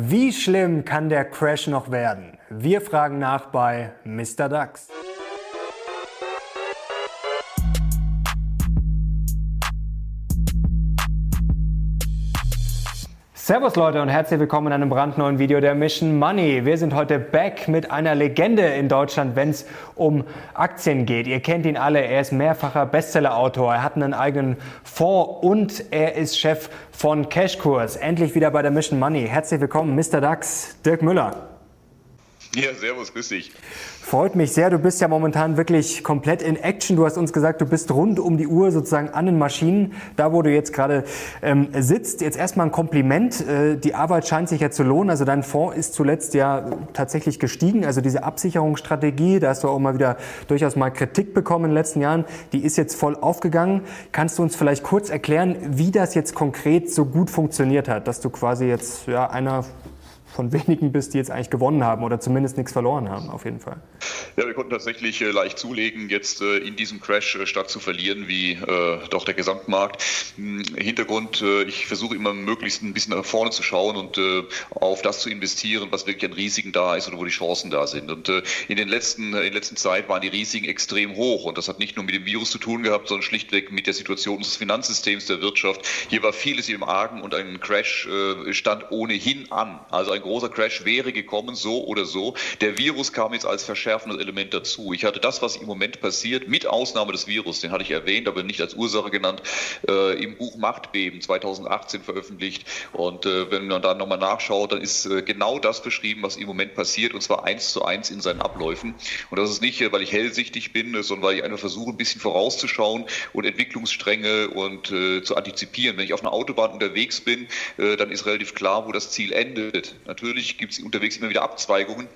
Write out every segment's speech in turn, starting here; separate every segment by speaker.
Speaker 1: Wie schlimm kann der Crash noch werden? Wir fragen nach bei Mr. Dax. Servus Leute und herzlich willkommen in einem brandneuen Video der Mission Money. Wir sind heute back mit einer Legende in Deutschland, wenn es um Aktien geht. Ihr kennt ihn alle, er ist mehrfacher Bestsellerautor, er hat einen eigenen Fonds und er ist Chef von Cashkurs. Endlich wieder bei der Mission Money. Herzlich willkommen, Mr. DAX, Dirk Müller.
Speaker 2: Ja, servus, grüß dich.
Speaker 1: Freut mich sehr. Du bist ja momentan wirklich komplett in Action. Du hast uns gesagt, du bist rund um die Uhr sozusagen an den Maschinen, da wo du jetzt gerade ähm, sitzt. Jetzt erstmal ein Kompliment. Äh, die Arbeit scheint sich ja zu lohnen. Also dein Fonds ist zuletzt ja tatsächlich gestiegen. Also diese Absicherungsstrategie, da hast du auch mal wieder durchaus mal Kritik bekommen in den letzten Jahren, die ist jetzt voll aufgegangen. Kannst du uns vielleicht kurz erklären, wie das jetzt konkret so gut funktioniert hat, dass du quasi jetzt ja einer von wenigen bist, die jetzt eigentlich gewonnen haben oder zumindest nichts verloren haben, auf jeden Fall.
Speaker 2: Ja, wir konnten tatsächlich äh, leicht zulegen, jetzt äh, in diesem Crash äh, statt zu verlieren, wie äh, doch der Gesamtmarkt. Hm, Hintergrund, äh, ich versuche immer möglichst ein bisschen nach vorne zu schauen und äh, auf das zu investieren, was wirklich an Risiken da ist oder wo die Chancen da sind. Und in den letzten, in letzter Zeit waren die Risiken extrem hoch und das hat nicht nur mit dem Virus zu tun gehabt, sondern schlichtweg mit der Situation unseres Finanzsystems, der Wirtschaft. Hier war vieles im Argen und ein Crash stand ohnehin an. Also ein großer Crash wäre gekommen, so oder so. Der Virus kam jetzt als verschärfendes Element dazu. Ich hatte das, was im Moment passiert, mit Ausnahme des Virus, den hatte ich erwähnt, aber nicht als Ursache genannt, äh, im Buch Machtbeben 2018 veröffentlicht. Und äh, wenn man da nochmal nachschaut, dann ist äh, genau das beschrieben, was im Moment passiert, und zwar eins zu eins in seinen Abläufen. Und das ist nicht, äh, weil ich hellsichtig bin, äh, sondern weil ich einfach versuche, ein bisschen vorauszuschauen und Entwicklungsstränge und äh, zu antizipieren. Wenn ich auf einer Autobahn unterwegs bin, dann ist relativ klar, wo das Ziel endet. Natürlich gibt es unterwegs immer wieder Abzweigungen.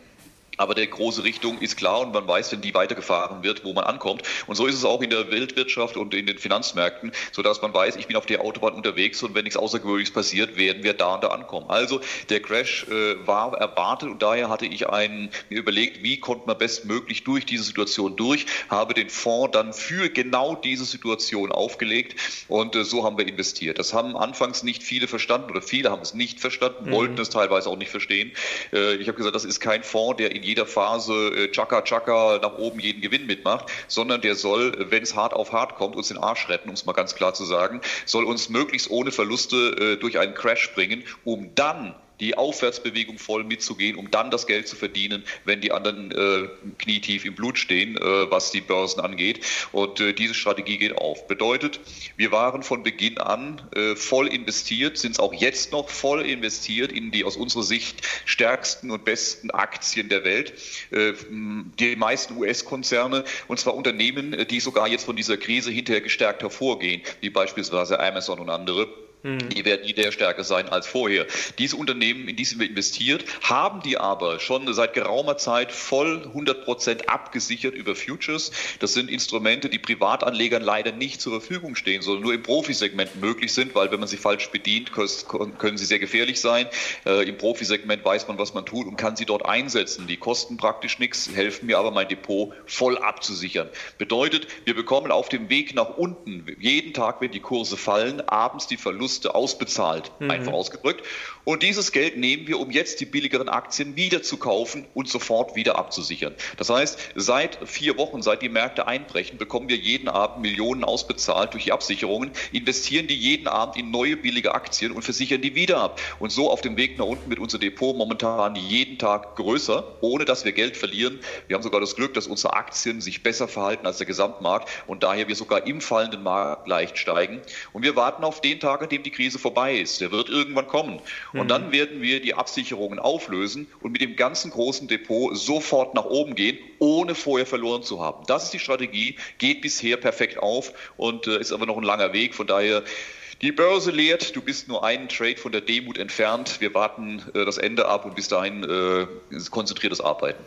Speaker 2: Aber der große Richtung ist klar und man weiß, wenn die weitergefahren wird, wo man ankommt. Und so ist es auch in der Weltwirtschaft und in den Finanzmärkten, sodass man weiß, ich bin auf der Autobahn unterwegs und wenn nichts Außergewöhnliches passiert, werden wir da und da ankommen. Also der Crash äh, war erwartet und daher hatte ich einen, mir überlegt, wie konnte man bestmöglich durch diese Situation durch, habe den Fonds dann für genau diese Situation aufgelegt und äh, so haben wir investiert. Das haben anfangs nicht viele verstanden oder viele haben es nicht verstanden, mhm. wollten es teilweise auch nicht verstehen. Äh, ich habe gesagt, das ist kein Fonds, der in in jeder Phase äh, Chaka Chaka nach oben jeden Gewinn mitmacht, sondern der soll, wenn es hart auf hart kommt, uns den Arsch retten, um es mal ganz klar zu sagen, soll uns möglichst ohne Verluste äh, durch einen Crash bringen, um dann die Aufwärtsbewegung voll mitzugehen, um dann das Geld zu verdienen, wenn die anderen äh, knietief im Blut stehen, äh, was die Börsen angeht. Und äh, diese Strategie geht auf. Bedeutet, wir waren von Beginn an äh, voll investiert, sind es auch jetzt noch voll investiert in die aus unserer Sicht stärksten und besten Aktien der Welt. Äh, die meisten US-Konzerne, und zwar Unternehmen, die sogar jetzt von dieser Krise hinterher gestärkt hervorgehen, wie beispielsweise Amazon und andere. Mhm. Die werden nie der stärker sein als vorher. Diese Unternehmen, in die sind wir investiert, haben die aber schon seit geraumer Zeit voll 100 Prozent abgesichert über Futures. Das sind Instrumente, die Privatanlegern leider nicht zur Verfügung stehen, sondern nur im Profisegment möglich sind, weil wenn man sie falsch bedient, können sie sehr gefährlich sein. Äh, Im Profisegment weiß man, was man tut und kann sie dort einsetzen. Die kosten praktisch nichts, helfen mir aber, mein Depot voll abzusichern. Bedeutet, wir bekommen auf dem Weg nach unten jeden Tag, wenn die Kurse fallen, abends die Verluste Verluste ausbezahlt, mhm. einfach ausgedrückt. Und dieses Geld nehmen wir, um jetzt die billigeren Aktien wieder zu kaufen und sofort wieder abzusichern. Das heißt, seit vier Wochen, seit die Märkte einbrechen, bekommen wir jeden Abend Millionen ausbezahlt durch die Absicherungen, investieren die jeden Abend in neue billige Aktien und versichern die wieder ab. Und so auf dem Weg nach unten mit unser Depot momentan jeden Tag größer, ohne dass wir Geld verlieren. Wir haben sogar das Glück, dass unsere Aktien sich besser verhalten als der Gesamtmarkt und daher wir sogar im fallenden Markt leicht steigen. Und wir warten auf den Tag, an dem die Krise vorbei ist. Der wird irgendwann kommen. Und mhm. dann werden wir die Absicherungen auflösen und mit dem ganzen großen Depot sofort nach oben gehen, ohne vorher verloren zu haben. Das ist die Strategie, geht bisher perfekt auf und äh, ist aber noch ein langer Weg. Von daher die Börse lehrt, du bist nur einen Trade von der Demut entfernt. Wir warten äh, das Ende ab und bis dahin äh, konzentriertes Arbeiten.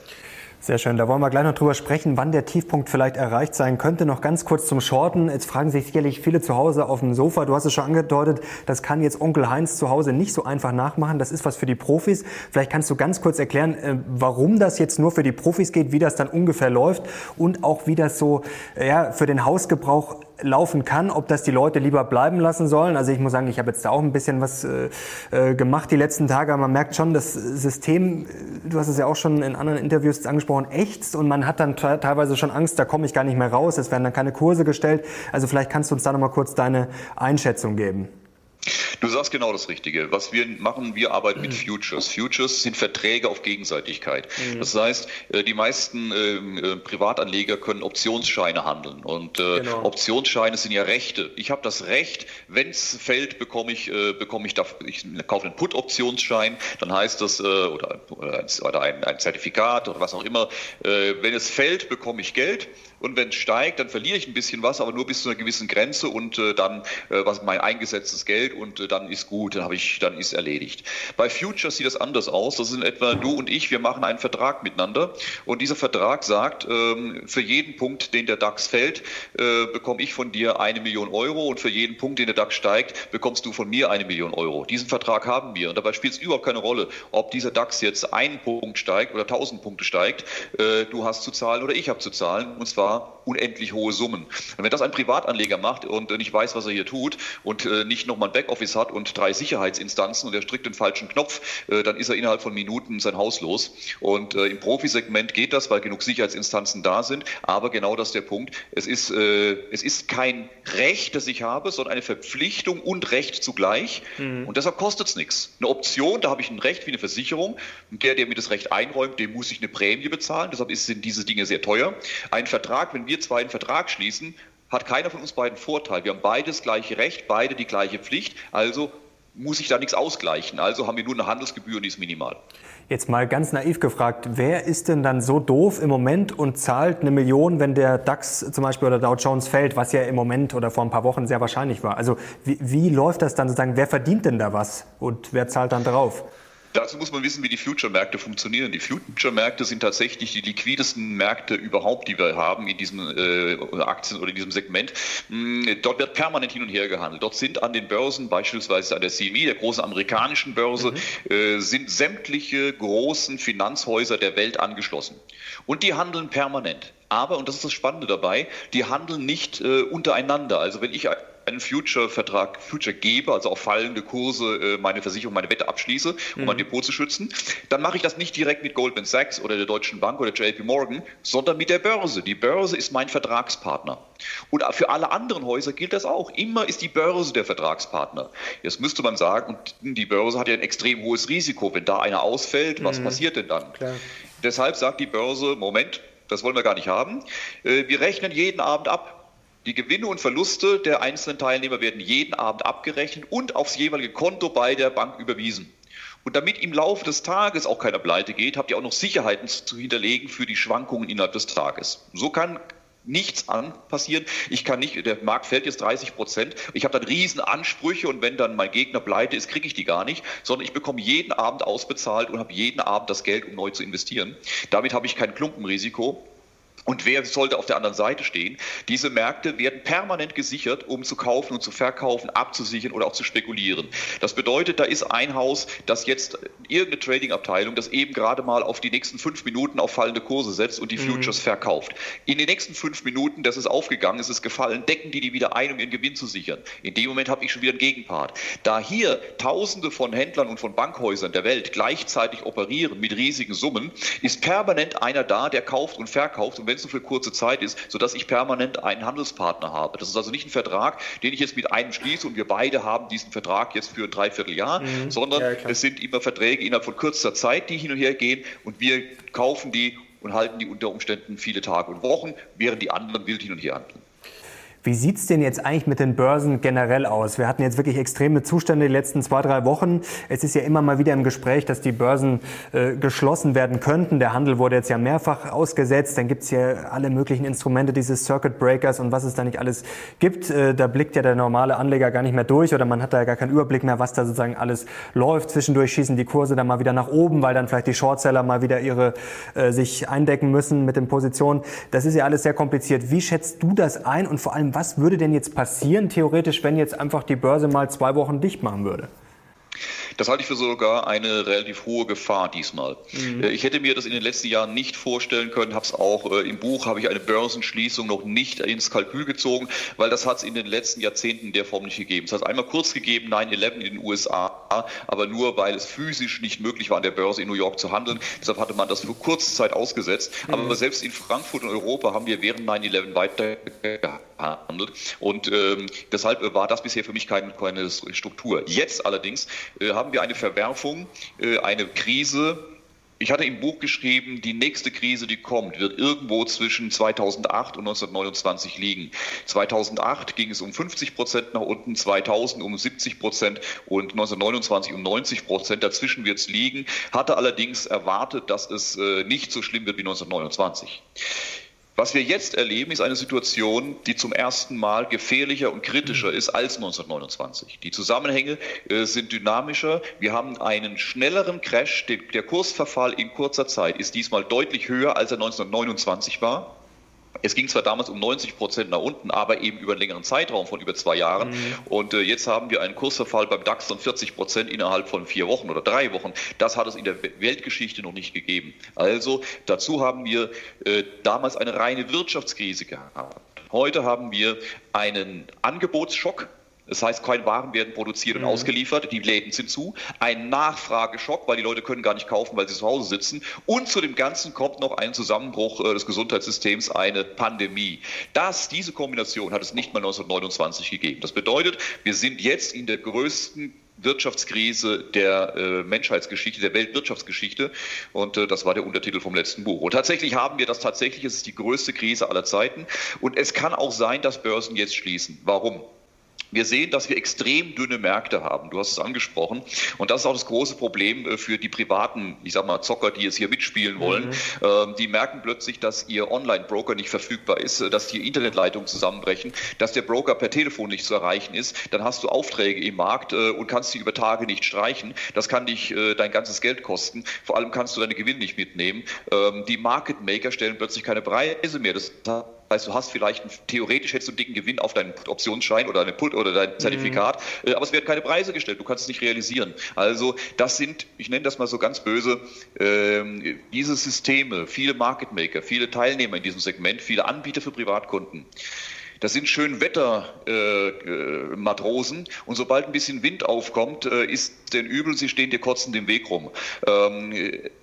Speaker 1: Sehr schön. Da wollen wir gleich noch drüber sprechen, wann der Tiefpunkt vielleicht erreicht sein könnte. Noch ganz kurz zum Shorten. Jetzt fragen sich sicherlich viele zu Hause auf dem Sofa. Du hast es schon angedeutet, das kann jetzt Onkel Heinz zu Hause nicht so einfach nachmachen. Das ist was für die Profis. Vielleicht kannst du ganz kurz erklären, äh, warum das jetzt nur für die Profis geht, wie das dann ungefähr läuft und auch wie das so ja, für den Hausgebrauch laufen kann, ob das die Leute lieber bleiben lassen sollen. Also ich muss sagen, ich habe jetzt da auch ein bisschen was äh, äh gemacht die letzten Tage, aber man merkt schon, das System, du hast es ja auch schon in anderen Interviews angesprochen, ächzt und man hat dann teilweise schon Angst, da komme ich gar nicht mehr raus, es werden dann keine Kurse gestellt. Also vielleicht kannst du uns da nochmal kurz deine Einschätzung geben.
Speaker 2: Du sagst genau das Richtige. Was wir machen, wir arbeiten mit Futures. Futures sind Verträge auf Gegenseitigkeit. Mhm. Das heißt, äh, die meisten ähm, äh, Privatanleger können Optionsscheine handeln. Und äh, genau. Optionsscheine sind ja Rechte. Ich habe das Recht, wenn es fällt, bekomme ich, bekomme ich, ich kaufe einen Put-Optionsschein, dann heißt das, oder, oder ein, ein Zertifikat oder was auch immer, wenn es fällt, bekomme ich Geld. Und wenn es steigt, dann verliere ich ein bisschen was, aber nur bis zu einer gewissen Grenze und äh, dann äh, was mein eingesetztes Geld und äh, dann ist gut, dann habe ich, dann ist erledigt. Bei Futures sieht das anders aus. Das sind etwa du und ich, wir machen einen Vertrag miteinander und dieser Vertrag sagt, ähm, für jeden Punkt, den der DAX fällt, äh, bekomme ich von dir eine Million Euro und für jeden Punkt, den der DAX steigt, bekommst du von mir eine Million Euro. Diesen Vertrag haben wir und dabei spielt es überhaupt keine Rolle, ob dieser DAX jetzt einen Punkt steigt oder tausend Punkte steigt. Äh, du hast zu zahlen oder ich habe zu zahlen und zwar zwar unendlich hohe Summen. Und wenn das ein Privatanleger macht und nicht weiß, was er hier tut und äh, nicht nochmal ein Backoffice hat und drei Sicherheitsinstanzen und er strickt den falschen Knopf, äh, dann ist er innerhalb von Minuten sein Haus los. Und äh, im Profisegment geht das, weil genug Sicherheitsinstanzen da sind. Aber genau das ist der Punkt. Es ist, es ist kein Recht, das ich habe, sondern eine Verpflichtung und Recht zugleich. Mhm. Und deshalb kostet es nichts. Eine Option, da habe ich ein Recht wie eine Versicherung. Und der, der mir das Recht einräumt, dem muss ich eine Prämie bezahlen. Deshalb sind diese Dinge sehr teuer. Ein Vertrag Vertrag, wenn wir zwei einen Vertrag schließen, hat keiner von uns beiden Vorteil. Wir haben beide das gleiche Recht, beide die gleiche Pflicht, also muss ich da nichts ausgleichen. Also haben wir nur eine Handelsgebühr und die ist minimal.
Speaker 1: Jetzt mal ganz naiv gefragt, wer ist denn dann so doof im Moment und zahlt eine Million, wenn der DAX zum Beispiel oder Dow Jones fällt, was ja im Moment oder vor ein paar Wochen sehr wahrscheinlich war? Also wie, wie läuft das dann sozusagen? Wer verdient denn da was und wer zahlt dann drauf?
Speaker 2: Dazu muss man wissen, wie die Future-Märkte funktionieren. Die Future-Märkte sind tatsächlich die liquidesten Märkte überhaupt, die wir haben in diesem äh, Aktien oder in diesem Segment. Mm, dort wird permanent hin und her gehandelt. Dort sind an den Börsen, beispielsweise an der CME, der großen amerikanischen Börse, mhm. äh, sind sämtliche großen Finanzhäuser der Welt angeschlossen. Und die handeln permanent. Aber, und das ist das Spannende dabei, die handeln nicht äh, untereinander. Also wenn ich einen Future-Vertrag, Future gebe, also auf fallende Kurse äh, meine Versicherung, meine Wette abschließe, um mhm. mein Depot zu schützen, dann mache ich das nicht direkt mit Goldman Sachs oder der Deutschen Bank oder JP Morgan, sondern mit der Börse. Die Börse ist mein Vertragspartner. Und für alle anderen Häuser gilt das auch. Immer ist die Börse der Vertragspartner. Jetzt müsste man sagen, und die Börse hat ja ein extrem hohes Risiko. Wenn da einer ausfällt, was mhm. passiert denn dann? Klar. Deshalb sagt die Börse, Moment, das wollen wir gar nicht haben. Äh, wir rechnen jeden Abend ab. Die Gewinne und Verluste der einzelnen Teilnehmer werden jeden Abend abgerechnet und aufs jeweilige Konto bei der Bank überwiesen. Und damit im Laufe des Tages auch keiner pleite geht, habt ihr auch noch Sicherheiten zu hinterlegen für die Schwankungen innerhalb des Tages. So kann nichts an passieren. Ich kann nicht, der Markt fällt jetzt 30 Prozent. Ich habe dann riesen Ansprüche und wenn dann mein Gegner pleite ist, kriege ich die gar nicht, sondern ich bekomme jeden Abend ausbezahlt und habe jeden Abend das Geld, um neu zu investieren. Damit habe ich kein Klumpenrisiko und wer sollte auf der anderen Seite stehen? Diese Märkte werden permanent gesichert, um zu kaufen und zu verkaufen, abzusichern oder auch zu spekulieren. Das bedeutet, da ist ein Haus, das jetzt irgendeine Trading-Abteilung, das eben gerade mal auf die nächsten fünf Minuten auf fallende Kurse setzt und die mhm. Futures mhm. verkauft. In den nächsten fünf Minuten, das ist aufgegangen, ist es gefallen, decken die die wieder ein, um ihren Gewinn zu sichern. In dem Moment habe ich schon wieder einen Gegenpart. Da hier Tausende von Händlern und von Bankhäusern der Welt gleichzeitig operieren mit riesigen Summen, ist permanent einer da, der kauft und verkauft. Und wenn so für kurze Zeit ist, sodass ich permanent einen Handelspartner habe. Das ist also nicht ein Vertrag, den ich jetzt mit einem schließe und wir beide haben diesen Vertrag jetzt für ein Dreivierteljahr, mhm. sondern ja, es sind immer Verträge innerhalb von kürzester Zeit, die hin und her gehen und wir kaufen die und halten die unter Umständen viele Tage und Wochen, während die anderen wild hin und her handeln.
Speaker 1: Wie sieht's denn jetzt eigentlich mit den Börsen generell aus? Wir hatten jetzt wirklich extreme Zustände die letzten zwei, drei Wochen. Es ist ja immer mal wieder im Gespräch, dass die Börsen äh, geschlossen werden könnten. Der Handel wurde jetzt ja mehrfach ausgesetzt. Dann gibt's ja alle möglichen Instrumente, diese Circuit Breakers und was es da nicht alles gibt. Äh, da blickt ja der normale Anleger gar nicht mehr durch oder man hat da gar keinen Überblick mehr, was da sozusagen alles läuft. Zwischendurch schießen die Kurse dann mal wieder nach oben, weil dann vielleicht die Shortseller mal wieder ihre äh, sich eindecken müssen mit den Positionen. Das ist ja alles sehr kompliziert. Wie schätzt du das ein und vor allem, was würde denn jetzt passieren, theoretisch, wenn jetzt einfach die Börse mal zwei Wochen dicht machen würde?
Speaker 2: Das halte ich für sogar eine relativ hohe Gefahr diesmal. Mhm. Äh, ich hätte mir das in den letzten Jahren nicht vorstellen können, habe es auch äh, im Buch, habe ich eine Börsenschließung noch nicht ins Kalkül gezogen, weil das hat es in den letzten Jahrzehnten in der Form nicht gegeben. Es hat einmal kurz gegeben, 9-11 in den USA, aber nur, weil es physisch nicht möglich war, an der Börse in New York zu handeln. Deshalb hatte man das für kurze Zeit ausgesetzt. Mhm. Aber selbst in Frankfurt und Europa haben wir während 9-11 weiter gehandelt. Und ähm, deshalb war das bisher für mich keine, keine Struktur. Jetzt allerdings äh, haben wir eine Verwerfung, äh, eine Krise, ich hatte im Buch geschrieben, die nächste Krise, die kommt, wird irgendwo zwischen 2008 und 1929 liegen. 2008 ging es um 50 Prozent nach unten, 2000 um 70 Prozent und 1929 um 90 Prozent. Dazwischen wird es liegen. Hatte allerdings erwartet, dass es äh, nicht so schlimm wird wie 1929. Was wir jetzt erleben, ist eine Situation, die zum ersten Mal gefährlicher und kritischer ist als 1929. Die Zusammenhänge äh, sind dynamischer. Wir haben einen schnelleren Crash. Der Kursverfall in kurzer Zeit ist diesmal deutlich höher, als er 1929 war. Es ging zwar damals um 90 Prozent nach unten, aber eben über einen längeren Zeitraum von über zwei Jahren. Mhm. Und äh, jetzt haben wir einen Kursverfall beim DAX von 40 Prozent innerhalb von vier Wochen oder drei Wochen. Das hat es in der Weltgeschichte noch nicht gegeben. Also dazu haben wir äh, damals eine reine Wirtschaftskrise gehabt. Heute haben wir einen Angebotsschock das heißt, keine Waren werden produziert und mhm. ausgeliefert, die Läden sind zu. Ein Nachfrageschock, weil die Leute können gar nicht kaufen, weil sie zu Hause sitzen. Und zu dem Ganzen kommt noch ein Zusammenbruch äh, des Gesundheitssystems, eine Pandemie. Das, diese Kombination hat es nicht mal 1929 gegeben. Das bedeutet, wir sind jetzt in der größten Wirtschaftskrise der äh, Menschheitsgeschichte, der Weltwirtschaftsgeschichte. Und äh, das war der Untertitel vom letzten Buch. Und tatsächlich haben wir das tatsächlich. Es ist die größte Krise aller Zeiten. Und es kann auch sein, dass Börsen jetzt schließen. Warum? Wir sehen, dass wir extrem dünne Märkte haben. Du hast es angesprochen. Und das ist auch das große Problem äh, für die privaten, ich sag mal, Zocker, die jetzt hier mitspielen wollen. Mhm. Ähm, die merken plötzlich, dass ihr Online-Broker nicht verfügbar ist, äh, dass die Internetleitungen zusammenbrechen, dass der Broker per Telefon nicht zu erreichen ist. Dann hast du Aufträge im Markt äh, und kannst sie über Tage nicht streichen. Das kann dich dein ganzes Geld kosten. Vor allem kannst du deine Gewinne nicht mitnehmen. Ähm, die Market Maker stellen plötzlich keine Preise mehr. Das heißt, du hast vielleicht theoretisch hättest du einen dicken Gewinn auf deinen Optionsschein oder, eine Put oder dein mhm. Zertifikat, mhm. aber es werden keine Preise gestellt, du kannst es nicht realisieren. Also das sind, ich nenne das mal so ganz böse, äh, diese Systeme, viele Market Maker, viele Teilnehmer in diesem Segment, viele Anbieter für Privatkunden. Das sind schön Wettermatrosen äh, äh, und sobald ein bisschen Wind aufkommt, äh, ist denen übel, sie stehen dir kotzend im Weg rum. Ähm,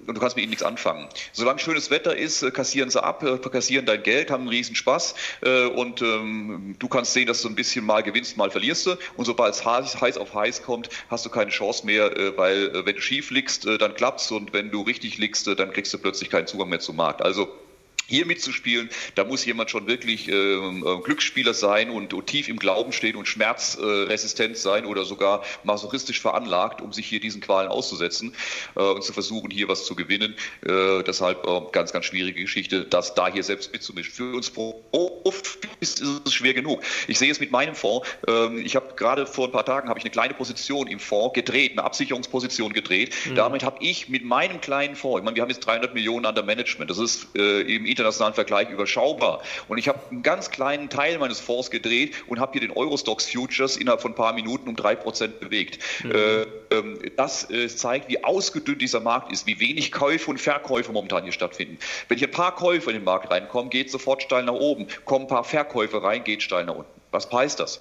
Speaker 2: und du kannst mit ihnen nichts anfangen. Solange schönes Wetter ist, äh, kassieren sie ab, äh, kassieren dein Geld, haben einen riesen Spaß äh, und ähm, du kannst sehen, dass du ein bisschen mal gewinnst, mal verlierst. Und sobald es heiß auf heiß kommt, hast du keine Chance mehr, äh, weil äh, wenn du schief liegst, dann klappt's und wenn du richtig liegst, dann kriegst du plötzlich keinen Zugang mehr zum Markt. Also hier mitzuspielen, da muss jemand schon wirklich äh, äh, Glücksspieler sein und, und, tief im Glauben stehen und schmerzresistent sein oder sogar masochistisch veranlagt, um sich hier diesen Qualen auszusetzen äh, und zu versuchen, hier was zu gewinnen. Äh, deshalb äh, ganz, ganz schwierige Geschichte, das da hier selbst mitzumischen. Für uns Profis ist, ist es schwer genug. Ich sehe es mit meinem Fonds. Ähm, ich habe gerade vor ein paar Tagen habe ich eine kleine Position im Fonds gedreht, eine Absicherungsposition gedreht. Mhm. Damit habe ich mit meinem kleinen Fonds, ich meine, wir haben jetzt 300 Millionen an der Management. Das ist äh, im internationalen Vergleich überschaubar. Und ich habe einen ganz kleinen Teil meines Fonds gedreht und habe hier den Eurostox Futures innerhalb von ein paar Minuten um drei Prozent bewegt. Mhm. Äh, ähm, das äh, zeigt, wie ausgedünnt dieser Markt ist, wie wenig Käufe und Verkäufe momentan hier stattfinden. Wenn hier ein paar Käufer in den Markt reinkommen, geht es sofort steil nach oben. Kommen ein paar Verkäufe rein, geht steil nach unten. Was heißt das?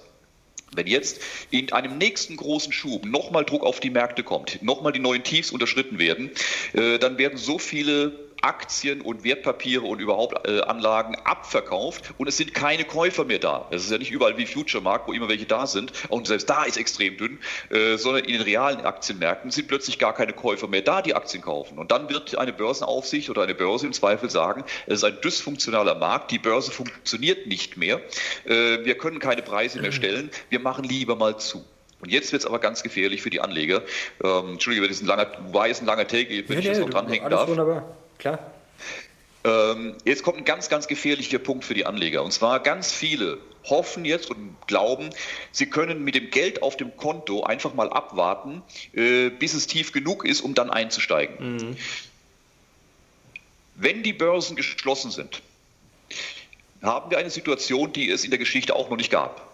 Speaker 2: Wenn jetzt in einem nächsten großen Schub nochmal Druck auf die Märkte kommt, nochmal die neuen Tiefs unterschritten werden, äh, dann werden so viele Aktien und Wertpapiere und überhaupt äh, Anlagen abverkauft und es sind keine Käufer mehr da. Es ist ja nicht überall wie Future Markt, wo immer welche da sind und selbst da ist extrem dünn, äh, sondern in den realen Aktienmärkten sind plötzlich gar keine Käufer mehr da, die Aktien kaufen. Und dann wird eine Börsenaufsicht oder eine Börse im Zweifel sagen, es ist ein dysfunktionaler Markt, die Börse funktioniert nicht mehr, äh, wir können keine Preise mehr stellen, wir machen lieber mal zu. Und jetzt wird es aber ganz gefährlich für die Anleger. Ähm, Entschuldige, das ist ein langer, war jetzt ein langer Take, wenn ja, ich das noch dranhängen darf. Wunderbar. Klar. Ähm, jetzt kommt ein ganz, ganz gefährlicher Punkt für die Anleger. Und zwar ganz viele hoffen jetzt und glauben, sie können mit dem Geld auf dem Konto einfach mal abwarten, äh, bis es tief genug ist, um dann einzusteigen. Mhm. Wenn die Börsen geschlossen sind, haben wir eine Situation, die es in der Geschichte auch noch nicht gab.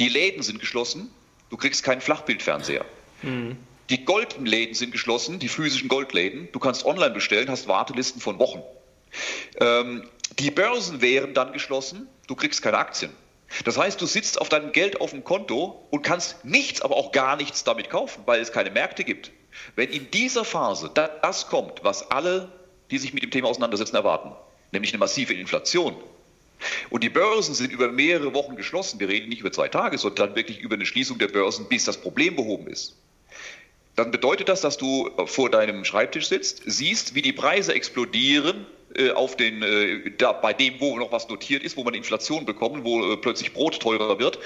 Speaker 2: Die Läden sind geschlossen, du kriegst keinen Flachbildfernseher. Mhm. Die Goldläden sind geschlossen, die physischen Goldläden. Du kannst online bestellen, hast Wartelisten von Wochen. Ähm, die Börsen wären dann geschlossen, du kriegst keine Aktien. Das heißt, du sitzt auf deinem Geld auf dem Konto und kannst nichts, aber auch gar nichts damit kaufen, weil es keine Märkte gibt. Wenn in dieser Phase das kommt, was alle, die sich mit dem Thema auseinandersetzen, erwarten, nämlich eine massive Inflation, und die Börsen sind über mehrere Wochen geschlossen, wir reden nicht über zwei Tage, sondern wirklich über eine Schließung der Börsen, bis das Problem behoben ist, dann bedeutet das, dass du vor deinem Schreibtisch sitzt, siehst, wie die Preise explodieren äh, auf den, äh, da, bei dem, wo noch was notiert ist, wo man Inflation bekommt, wo äh, plötzlich Brot teurer wird.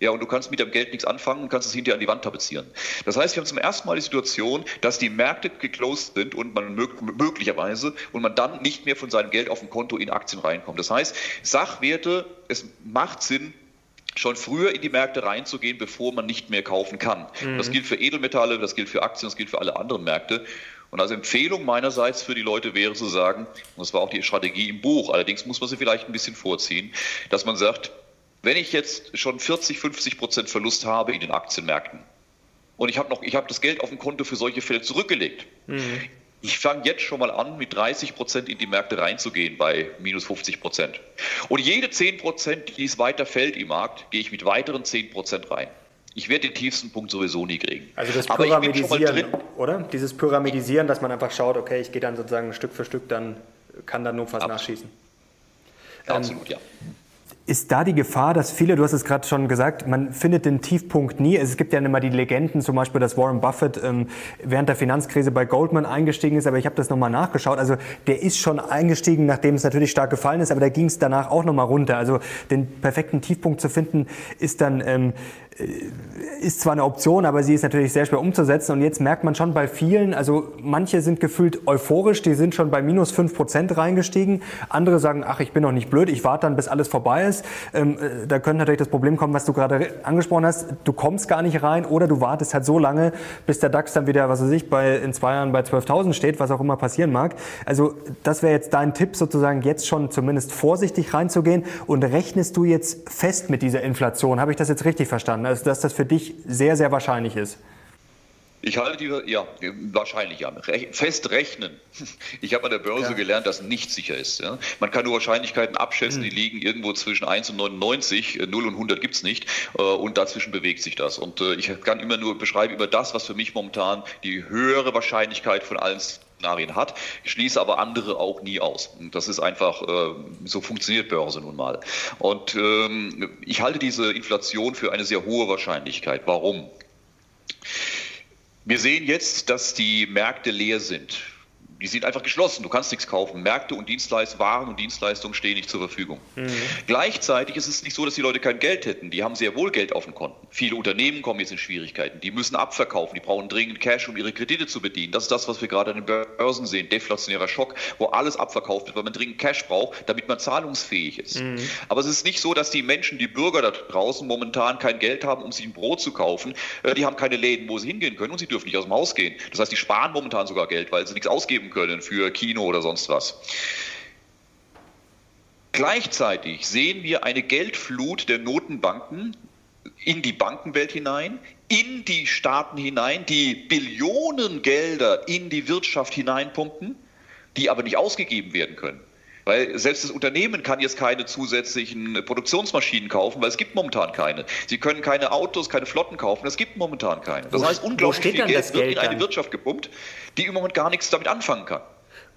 Speaker 2: Ja, und du kannst mit dem Geld nichts anfangen und kannst es hinterher an die Wand tapezieren. Das heißt, wir haben zum ersten Mal die Situation, dass die Märkte geclosed sind und man möglicherweise und man dann nicht mehr von seinem Geld auf dem Konto in Aktien reinkommt. Das heißt, Sachwerte, es macht Sinn, schon früher in die Märkte reinzugehen, bevor man nicht mehr kaufen kann. Mhm. Das gilt für Edelmetalle, das gilt für Aktien, das gilt für alle anderen Märkte. Und als Empfehlung meinerseits für die Leute wäre zu sagen, und das war auch die Strategie im Buch, allerdings muss man sie vielleicht ein bisschen vorziehen, dass man sagt, wenn ich jetzt schon 40, 50 Prozent Verlust habe in den Aktienmärkten und ich habe noch, ich habe das Geld auf dem Konto für solche Fälle zurückgelegt, mhm. Ich fange jetzt schon mal an, mit 30 Prozent in die Märkte reinzugehen bei minus 50 Prozent. Und jede 10 Prozent, die es weiter fällt im Markt, gehe ich mit weiteren 10 Prozent rein. Ich werde den tiefsten Punkt sowieso nie kriegen.
Speaker 1: Also das Pyramidisieren, oder? Dieses Pyramidisieren, dass man einfach schaut, okay, ich gehe dann sozusagen Stück für Stück, dann kann dann notfalls Absolut. nachschießen.
Speaker 2: Absolut, ähm, ja.
Speaker 1: Ist da die Gefahr, dass viele, du hast es gerade schon gesagt, man findet den Tiefpunkt nie. Es gibt ja immer die Legenden, zum Beispiel, dass Warren Buffett ähm, während der Finanzkrise bei Goldman eingestiegen ist, aber ich habe das nochmal nachgeschaut. Also der ist schon eingestiegen, nachdem es natürlich stark gefallen ist, aber da ging es danach auch nochmal runter. Also den perfekten Tiefpunkt zu finden, ist dann ähm, äh, ist zwar eine Option, aber sie ist natürlich sehr schwer umzusetzen. Und jetzt merkt man schon bei vielen, also manche sind gefühlt euphorisch, die sind schon bei minus fünf Prozent reingestiegen. Andere sagen, ach, ich bin noch nicht blöd, ich warte dann, bis alles vorbei ist. Ähm, äh, da könnte natürlich das Problem kommen, was du gerade angesprochen hast. Du kommst gar nicht rein oder du wartest halt so lange, bis der DAX dann wieder, was weiß ich, bei, in zwei Jahren bei 12.000 steht, was auch immer passieren mag. Also das wäre jetzt dein Tipp, sozusagen jetzt schon zumindest vorsichtig reinzugehen. Und rechnest du jetzt fest mit dieser Inflation? Habe ich das jetzt richtig verstanden? Also, dass das für dich sehr, sehr wahrscheinlich ist.
Speaker 2: Ich halte die, ja, wahrscheinlich ja. Fest rechnen. Ich habe an der Börse ja. gelernt, dass nichts sicher ist. Ja. Man kann nur Wahrscheinlichkeiten abschätzen, mhm. die liegen irgendwo zwischen 1 und 99, 0 und 100 gibt es nicht. Äh, und dazwischen bewegt sich das. Und äh, ich kann immer nur beschreiben über das, was für mich momentan die höhere Wahrscheinlichkeit von allen Szenarien hat, schließe aber andere auch nie aus. Das ist einfach, äh, so funktioniert Börse nun mal. Und ähm, ich halte diese Inflation für eine sehr hohe Wahrscheinlichkeit. Warum? Wir sehen jetzt, dass die Märkte leer sind die sind einfach geschlossen. Du kannst nichts kaufen. Märkte und Dienstleistungen, Waren und Dienstleistungen stehen nicht zur Verfügung. Mhm. Gleichzeitig ist es nicht so, dass die Leute kein Geld hätten. Die haben sehr wohl Geld auf den Konten. Viele Unternehmen kommen jetzt in Schwierigkeiten. Die müssen abverkaufen. Die brauchen dringend Cash, um ihre Kredite zu bedienen. Das ist das, was wir gerade an den Börsen sehen. Deflationärer Schock, wo alles abverkauft wird, weil man dringend Cash braucht, damit man zahlungsfähig ist. Mhm. Aber es ist nicht so, dass die Menschen, die Bürger da draußen momentan kein Geld haben, um sich ein Brot zu kaufen. Äh, die haben keine Läden, wo sie hingehen können und sie dürfen nicht aus dem Haus gehen. Das heißt, die sparen momentan sogar Geld, weil sie nichts ausgeben geben können für Kino oder sonst was. Gleichzeitig sehen wir eine Geldflut der Notenbanken in die Bankenwelt hinein, in die Staaten hinein, die Billionen Gelder in die Wirtschaft hineinpumpen, die aber nicht ausgegeben werden können. Weil selbst das Unternehmen kann jetzt keine zusätzlichen Produktionsmaschinen kaufen, weil es gibt momentan keine. Sie können keine Autos, keine Flotten kaufen, es gibt momentan keine. Das wo, heißt, unglaublich viel Geld, Geld wird in eine dann? Wirtschaft gepumpt, die im Moment gar nichts damit anfangen kann.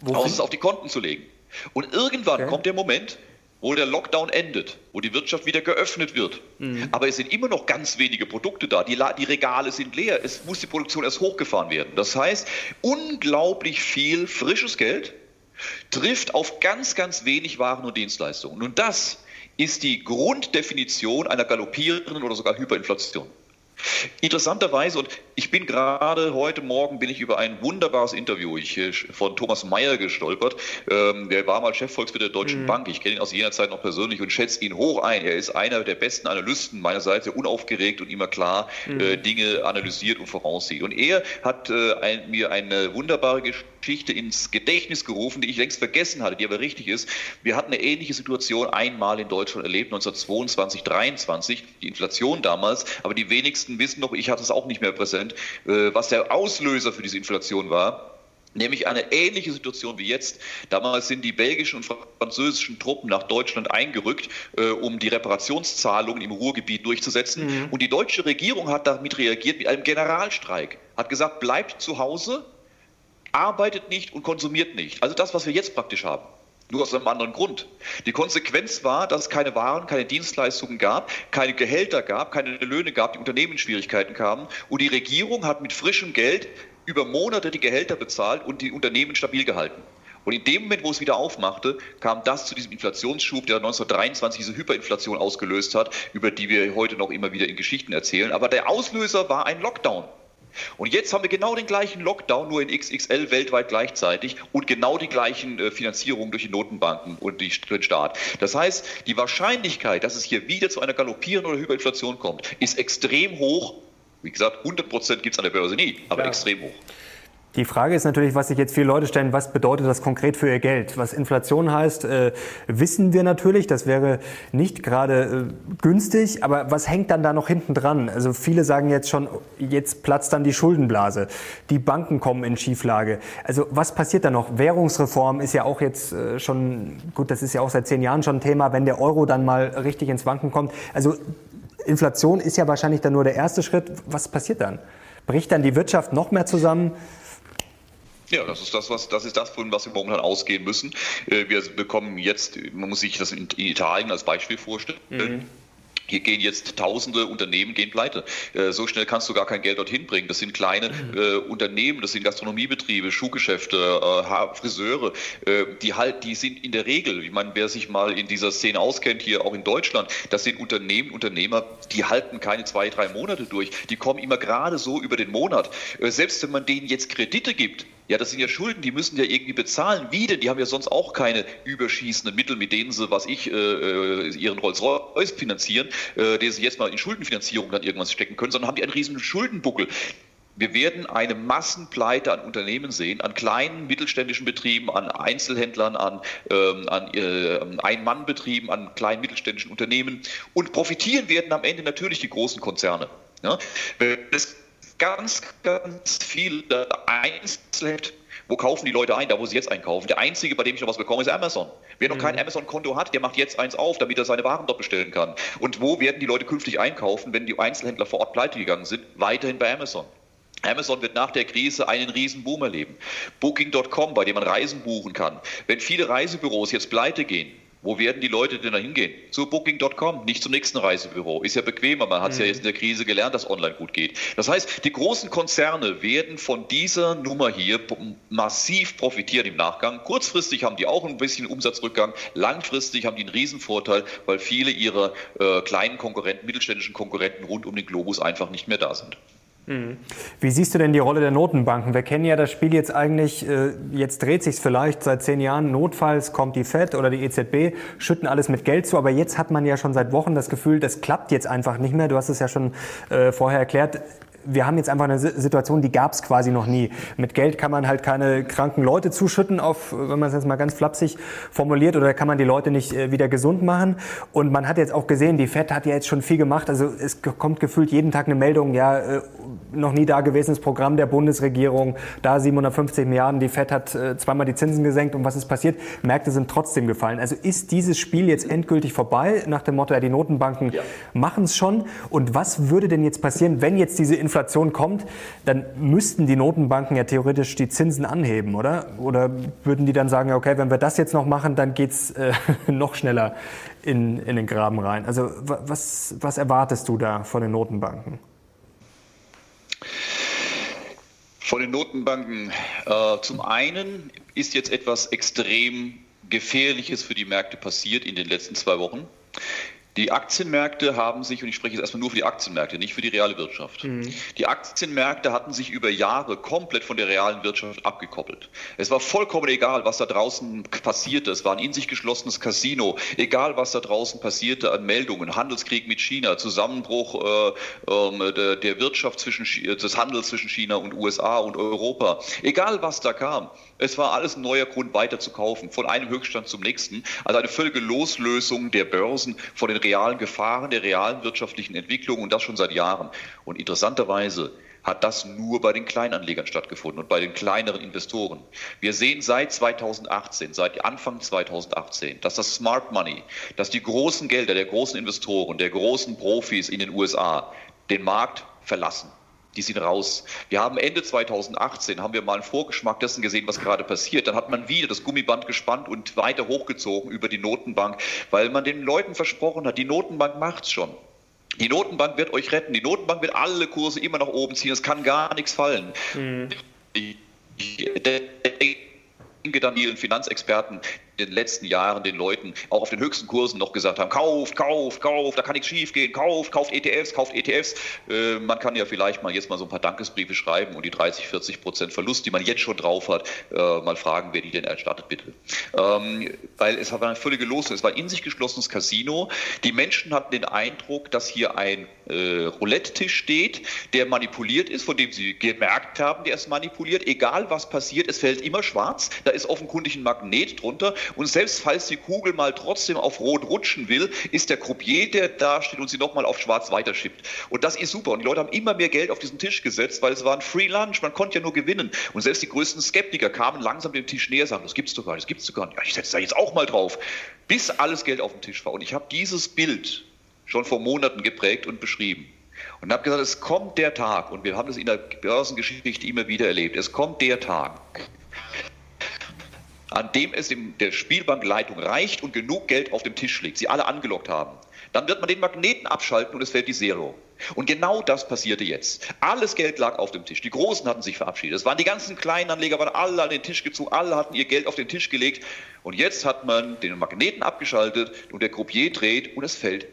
Speaker 2: Außer es auf die Konten zu legen. Und irgendwann okay. kommt der Moment, wo der Lockdown endet, wo die Wirtschaft wieder geöffnet wird. Mhm. Aber es sind immer noch ganz wenige Produkte da. Die, die, Regale sind leer. Es muss die Produktion erst hochgefahren werden. Das heißt, unglaublich viel frisches Geld trifft auf ganz, ganz wenig Waren und Dienstleistungen. Und das ist die Grunddefinition einer galoppierenden oder sogar Hyperinflation. Interessanterweise, und ich bin gerade heute Morgen bin ich über ein wunderbares Interview ich, äh, von Thomas Mayer gestolpert. Ähm, der war mal Chefvolkswirt der Deutschen mhm. Bank. Ich kenne ihn aus jener Zeit noch persönlich und schätze ihn hoch ein. Er ist einer der besten Analysten meinerseits, sehr unaufgeregt und immer klar mhm. äh, Dinge analysiert und voraussieht. Und er hat äh, ein, mir eine wunderbare Geschichte ins Gedächtnis gerufen, die ich längst vergessen hatte, die aber richtig ist. Wir hatten eine ähnliche Situation einmal in Deutschland erlebt, 1922, 23, die Inflation damals, aber die wenigsten wissen noch, ich hatte es auch nicht mehr präsent, Prozent. Äh, was der Auslöser für diese Inflation war, Nämlich eine ähnliche Situation wie jetzt. Damals sind die belgischen und französischen Truppen nach Deutschland eingerückt, äh, um die Reparationszahlungen im Ruhrgebiet durchzusetzen. Mhm. Und die deutsche Regierung hat damit reagiert mit einem Generalstreik. Hat gesagt, bleibt zu Hause, arbeitet nicht und konsumiert nicht. Also das, was wir jetzt praktisch haben. Nur aus einem anderen Grund. Die Konsequenz war, dass es keine Waren, keine Dienstleistungen gab, keine Gehälter gab, keine Löhne gab, die Unternehmen in Schwierigkeiten kamen. Und die Regierung hat mit frischem Geld über Monate die Gehälter bezahlt und die Unternehmen stabil gehalten. Und in dem Moment, wo es wieder aufmachte, kam das zu diesem Inflationsschub, der 1923 diese Hyperinflation ausgelöst hat, über die wir heute noch immer wieder in Geschichten erzählen. Aber der Auslöser war ein Lockdown. Und jetzt haben wir genau den gleichen Lockdown, nur in XXL weltweit gleichzeitig und genau die gleichen äh, Finanzierungen durch die Notenbanken und die, den Staat. Das heißt, die Wahrscheinlichkeit, dass es hier wieder zu einer galoppierenden oder Hyperinflation kommt, ist extrem hoch wie gesagt, 100 Prozent gibt es an der Börse nie, aber ja. extrem hoch.
Speaker 1: Die Frage ist natürlich, was sich jetzt viele Leute stellen, was bedeutet das konkret für ihr Geld? Was Inflation heißt, äh, wissen wir natürlich, das wäre nicht gerade äh, günstig, aber was hängt dann da noch hinten dran? Also viele sagen jetzt schon, jetzt platzt dann die Schuldenblase, die Banken kommen in Schieflage. Also was passiert da noch? Währungsreform ist ja auch jetzt äh, schon, gut, das ist ja auch seit zehn Jahren schon ein Thema, wenn der Euro dann mal richtig ins Wanken kommt. Also Inflation ist ja wahrscheinlich dann nur der erste Schritt. Was passiert dann? Bricht dann die Wirtschaft noch mehr zusammen?
Speaker 2: Ja, das ist das, was, das ist das, von was wir momentan ausgehen müssen. Äh, wir bekommen jetzt, man muss sich das in Italien als Beispiel vorstellen. Mhm. Hier gehen jetzt tausende Unternehmen gehen pleite. Äh, so schnell kannst du gar kein Geld dorthin bringen. Das sind kleine mhm. äh, Unternehmen, das sind Gastronomiebetriebe, Schuhgeschäfte, äh, Friseure, äh, die halt, die sind in der Regel, ich meine, wer sich mal in dieser Szene auskennt, hier auch in Deutschland, das sind Unternehmen, Unternehmer, die halten keine zwei, drei Monate durch. Die kommen immer gerade so über den Monat. Äh, selbst wenn man denen jetzt Kredite gibt, ja, das sind ja Schulden, die müssen ja irgendwie bezahlen. Wie denn? Die haben ja sonst auch keine überschießenden Mittel, mit denen sie, was ich, äh, äh ihren Rolls-Royce finanzieren, äh, die sie jetzt mal in Schuldenfinanzierung dann irgendwas stecken können, sondern haben die einen riesen Schuldenbuckel. Wir werden eine Massenpleite an Unternehmen sehen, an kleinen mittelständischen Betrieben, an Einzelhändlern, an, ähm, an äh, Ein-Mann-Betrieben, an kleinen mittelständischen Unternehmen. Und profitieren werden am Ende natürlich die großen Konzerne. Ja? Es ganz, ganz viele Einzelhändler. Wo kaufen die Leute ein? Da, wo sie jetzt einkaufen. Der einzige, bei dem ich noch was bekomme, ist Amazon. Wer noch mhm. kein Amazon-Konto hat, der macht jetzt eins auf, damit er seine Waren dort bestellen kann. Und wo werden die Leute künftig einkaufen, wenn die Einzelhändler vor Ort pleite gegangen sind? Weiterhin bei Amazon. Amazon wird nach der Krise einen riesen Boom erleben. Booking.com, bei dem man Reisen buchen kann. Wenn viele Reisebüros jetzt pleite gehen, wo werden die Leute denn da hingehen? Zu Booking.com, nicht zum nächsten Reisebüro. Ist ja bequemer. Man hat es mhm. ja jetzt in der Krise gelernt, dass online gut geht. Das heißt, die großen Konzerne werden von dieser Nummer hier massiv profitieren im Nachgang. Kurzfristig haben die auch ein bisschen Umsatzrückgang. Langfristig haben die einen Riesenvorteil, weil viele ihrer äh, kleinen Konkurrenten, mittelständischen Konkurrenten rund um den Globus einfach nicht mehr da sind.
Speaker 1: Wie siehst du denn die Rolle der Notenbanken? Wir kennen ja das Spiel jetzt eigentlich, äh, jetzt dreht sich vielleicht seit zehn Jahren, notfalls kommt die FED oder die EZB, schütten alles mit Geld zu, aber jetzt hat man ja schon seit Wochen das Gefühl, das klappt jetzt einfach nicht mehr. Du hast es ja schon äh, vorher erklärt wir haben jetzt einfach eine Situation, die gab es quasi noch nie. Mit Geld kann man halt keine kranken Leute zuschütten, auf, wenn man es jetzt mal ganz flapsig formuliert, oder kann man die Leute nicht äh, wieder gesund machen. Und man hat jetzt auch gesehen, die FED hat ja jetzt schon viel gemacht. Also es kommt gefühlt jeden Tag eine Meldung, ja, äh, noch nie dagewesenes Programm der Bundesregierung, da 750 Milliarden, die FED hat äh, zweimal die Zinsen gesenkt und was ist passiert? Märkte sind trotzdem gefallen. Also ist dieses Spiel jetzt endgültig vorbei, nach dem Motto, ja, die Notenbanken ja. machen es schon. Und was würde denn jetzt passieren, wenn jetzt diese Inflation kommt? Dann müssten die Notenbanken ja theoretisch die Zinsen anheben, oder? Oder würden die dann sagen, okay, wenn wir das jetzt noch machen, dann geht's äh, noch schneller in, in den Graben rein? Also was, was erwartest du da von den Notenbanken?
Speaker 2: Von den Notenbanken. Äh, zum einen ist jetzt etwas extrem Gefährliches für die Märkte passiert in den letzten zwei Wochen. Die Aktienmärkte haben sich, und ich spreche jetzt erstmal nur für die Aktienmärkte, nicht für die reale Wirtschaft. Mhm. Die Aktienmärkte hatten sich über Jahre komplett von der realen Wirtschaft abgekoppelt. Es war vollkommen egal, was da draußen passierte. Es war ein in sich geschlossenes Casino. Egal, was da draußen passierte an Meldungen, Handelskrieg mit China, Zusammenbruch äh, äh, der, der, Wirtschaft zwischen, des Handels zwischen China und USA und Europa. Egal, was da kam. Es war alles ein neuer Grund, weiter zu kaufen, von einem Höchststand zum nächsten. Also eine völlige Loslösung der Börsen von den realen Gefahren, der realen wirtschaftlichen Entwicklung und das schon seit Jahren. Und interessanterweise hat das nur bei den Kleinanlegern stattgefunden und bei den kleineren Investoren. Wir sehen seit 2018, seit Anfang 2018, dass das Smart Money, dass die großen Gelder der großen Investoren, der großen Profis in den USA den Markt verlassen. Die sind raus. Wir haben Ende 2018 haben wir mal einen Vorgeschmack dessen gesehen, was gerade passiert. Dann hat man wieder das Gummiband gespannt und weiter hochgezogen über die Notenbank, weil man den Leuten versprochen hat, die Notenbank macht's schon. Die Notenbank wird euch retten. Die Notenbank wird alle Kurse immer nach oben ziehen. Es kann gar nichts fallen. Mhm. Ich, denke dann ihren Finanzexperten in den letzten Jahren den Leuten auch auf den höchsten Kursen noch gesagt haben, kauft, kauft, kauft, da kann nichts schief gehen, kauft, kauft ETFs, kauft ETFs. Äh, man kann ja vielleicht mal jetzt mal so ein paar Dankesbriefe schreiben und die 30, 40 Prozent Verlust, die man jetzt schon drauf hat, äh, mal fragen, wer die denn erstattet, bitte. Ähm, weil es war eine völlige Losung. Es war ein in sich geschlossenes Casino. Die Menschen hatten den Eindruck, dass hier ein äh, Roulette-Tisch steht, der manipuliert ist, von dem sie gemerkt haben, der ist manipuliert. Egal was passiert, es fällt immer schwarz. Da ist offenkundig ein Magnet drunter und selbst falls die Kugel mal trotzdem auf Rot rutschen will, ist der Croupier, der da steht und sie nochmal auf Schwarz weiterschippt. Und das ist super. Und die Leute haben immer mehr Geld auf diesen Tisch gesetzt, weil es war ein Free Lunch. Man konnte ja nur gewinnen. Und selbst die größten Skeptiker kamen langsam dem Tisch näher, sagen, das gibt's doch gar nicht, das gibt's doch gar nicht. Ja, ich setze da jetzt auch mal drauf. Bis alles Geld auf dem Tisch war. Und ich habe dieses Bild schon vor Monaten geprägt und beschrieben. Und habe gesagt, es kommt der Tag, und wir haben das in der Börsengeschichte immer wieder erlebt, es kommt der Tag, an dem es der Spielbankleitung reicht und genug Geld auf dem Tisch liegt, sie alle angelockt haben, dann wird man den Magneten abschalten und es fällt die Zero. Und genau das passierte jetzt. Alles Geld lag auf dem Tisch. Die Großen hatten sich verabschiedet. Es waren die ganzen kleinen Anleger, waren alle an den Tisch gezogen, alle hatten ihr Geld auf den Tisch gelegt. Und jetzt hat man den Magneten abgeschaltet und der Croupier dreht und es fällt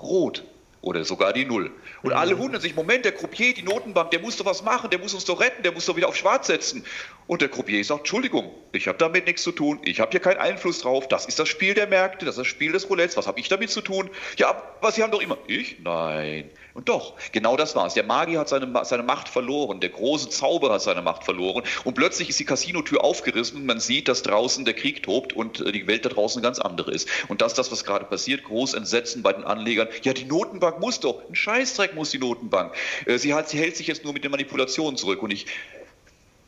Speaker 2: rot oder sogar die Null. Und mhm. alle wundern sich, Moment, der Croupier, die Notenbank, der muss doch was machen, der muss uns doch retten, der muss doch wieder auf Schwarz setzen. Und der Croupier sagt, Entschuldigung, ich habe damit nichts zu tun, ich habe hier keinen Einfluss drauf, das ist das Spiel der Märkte, das ist das Spiel des Roulettes, was habe ich damit zu tun? Ja, was Sie haben doch immer, ich? Nein. Und doch, genau das war es. Der Magier hat seine, seine Macht verloren, der große Zauberer hat seine Macht verloren und plötzlich ist die Casinotür aufgerissen und man sieht, dass draußen der Krieg tobt und äh, die Welt da draußen ganz andere ist. Und das ist das, was gerade passiert, groß Entsetzen bei den Anlegern. Ja, die Notenbank muss doch, ein Scheißdreck muss die Notenbank. Äh, sie, hat, sie hält sich jetzt nur mit den Manipulationen zurück und ich,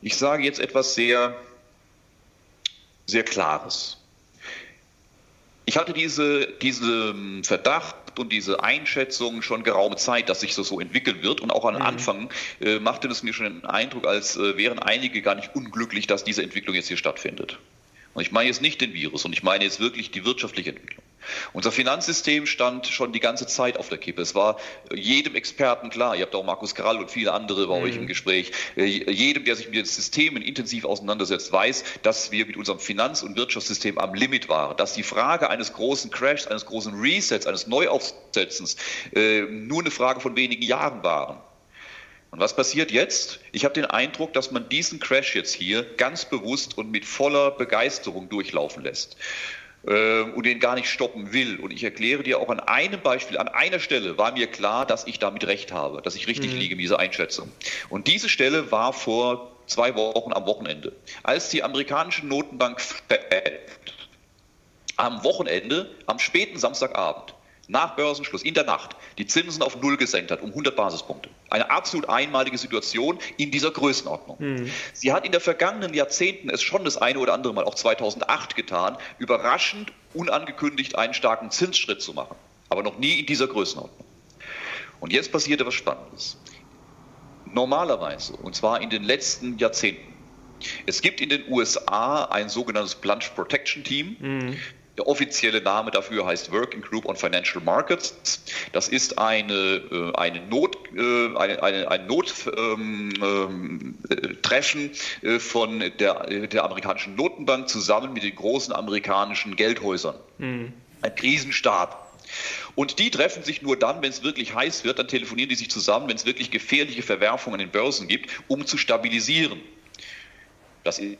Speaker 2: ich sage jetzt etwas sehr, sehr Klares. Ich hatte diese, diesen Verdacht, und diese Einschätzung schon geraume Zeit, dass sich das so entwickeln wird. Und auch am mhm. Anfang äh, machte es mir schon den Eindruck, als äh, wären einige gar nicht unglücklich, dass diese Entwicklung jetzt hier stattfindet. Und ich meine jetzt nicht den Virus, und ich meine jetzt wirklich die wirtschaftliche Entwicklung. Unser Finanzsystem stand schon die ganze Zeit auf der Kippe. Es war jedem Experten klar, ihr habt auch Markus Krall und viele andere bei mhm. euch im Gespräch, äh, jedem, der sich mit den Systemen intensiv auseinandersetzt, weiß, dass wir mit unserem Finanz- und Wirtschaftssystem am Limit waren, dass die Frage eines großen Crashs, eines großen Resets, eines Neuaufsetzens äh, nur eine Frage von wenigen Jahren waren. Und was passiert jetzt? Ich habe den Eindruck, dass man diesen Crash jetzt hier ganz bewusst und mit voller Begeisterung durchlaufen lässt und den gar nicht stoppen will. Und ich erkläre dir auch an einem Beispiel, an einer Stelle war mir klar, dass ich damit recht habe, dass ich richtig mhm. liege in dieser Einschätzung. Und diese Stelle war vor zwei Wochen am Wochenende, als die amerikanische Notenbank am Wochenende, am späten Samstagabend, nach Börsenschluss in der Nacht die Zinsen auf Null gesenkt hat, um 100 Basispunkte. Eine absolut einmalige Situation in dieser Größenordnung. Mhm. Sie hat in den vergangenen Jahrzehnten es schon das eine oder andere Mal, auch 2008 getan, überraschend, unangekündigt einen starken Zinsschritt zu machen. Aber noch nie in dieser Größenordnung. Und jetzt passiert etwas Spannendes. Normalerweise, und zwar in den letzten Jahrzehnten, es gibt in den USA ein sogenanntes Plunge Protection Team. Mhm. Der offizielle Name dafür heißt Working Group on Financial Markets. Das ist eine, äh, eine Not, äh, eine, eine, ein Nottreffen ähm, ähm, äh, von der, der amerikanischen Notenbank zusammen mit den großen amerikanischen Geldhäusern. Mhm. Ein Krisenstab. Und die treffen sich nur dann, wenn es wirklich heiß wird, dann telefonieren die sich zusammen, wenn es wirklich gefährliche Verwerfungen in den Börsen gibt, um zu stabilisieren. Das ist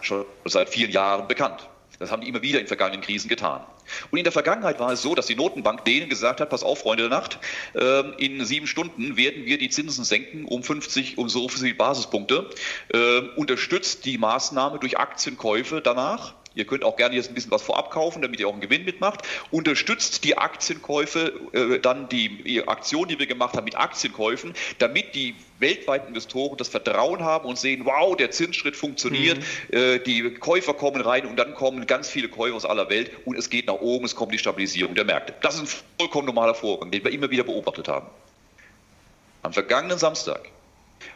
Speaker 2: schon seit vielen Jahren bekannt. Das haben die immer wieder in vergangenen Krisen getan. Und in der Vergangenheit war es so, dass die Notenbank denen gesagt hat, pass auf, Freunde der Nacht, ähm, in sieben Stunden werden wir die Zinsen senken um 50, um so viele Basispunkte, ähm, unterstützt die Maßnahme durch Aktienkäufe danach Ihr könnt auch gerne jetzt ein bisschen was vorab kaufen, damit ihr auch einen Gewinn mitmacht. Unterstützt die Aktienkäufe, äh, dann die Aktion, die wir gemacht haben mit Aktienkäufen, damit die weltweiten Investoren das Vertrauen haben und sehen, wow, der Zinsschritt funktioniert, mhm. äh, die Käufer kommen rein und dann kommen ganz viele Käufer aus aller Welt und es geht nach oben, es kommt die Stabilisierung der Märkte. Das ist ein vollkommen normaler Vorgang, den wir immer wieder beobachtet haben. Am vergangenen Samstag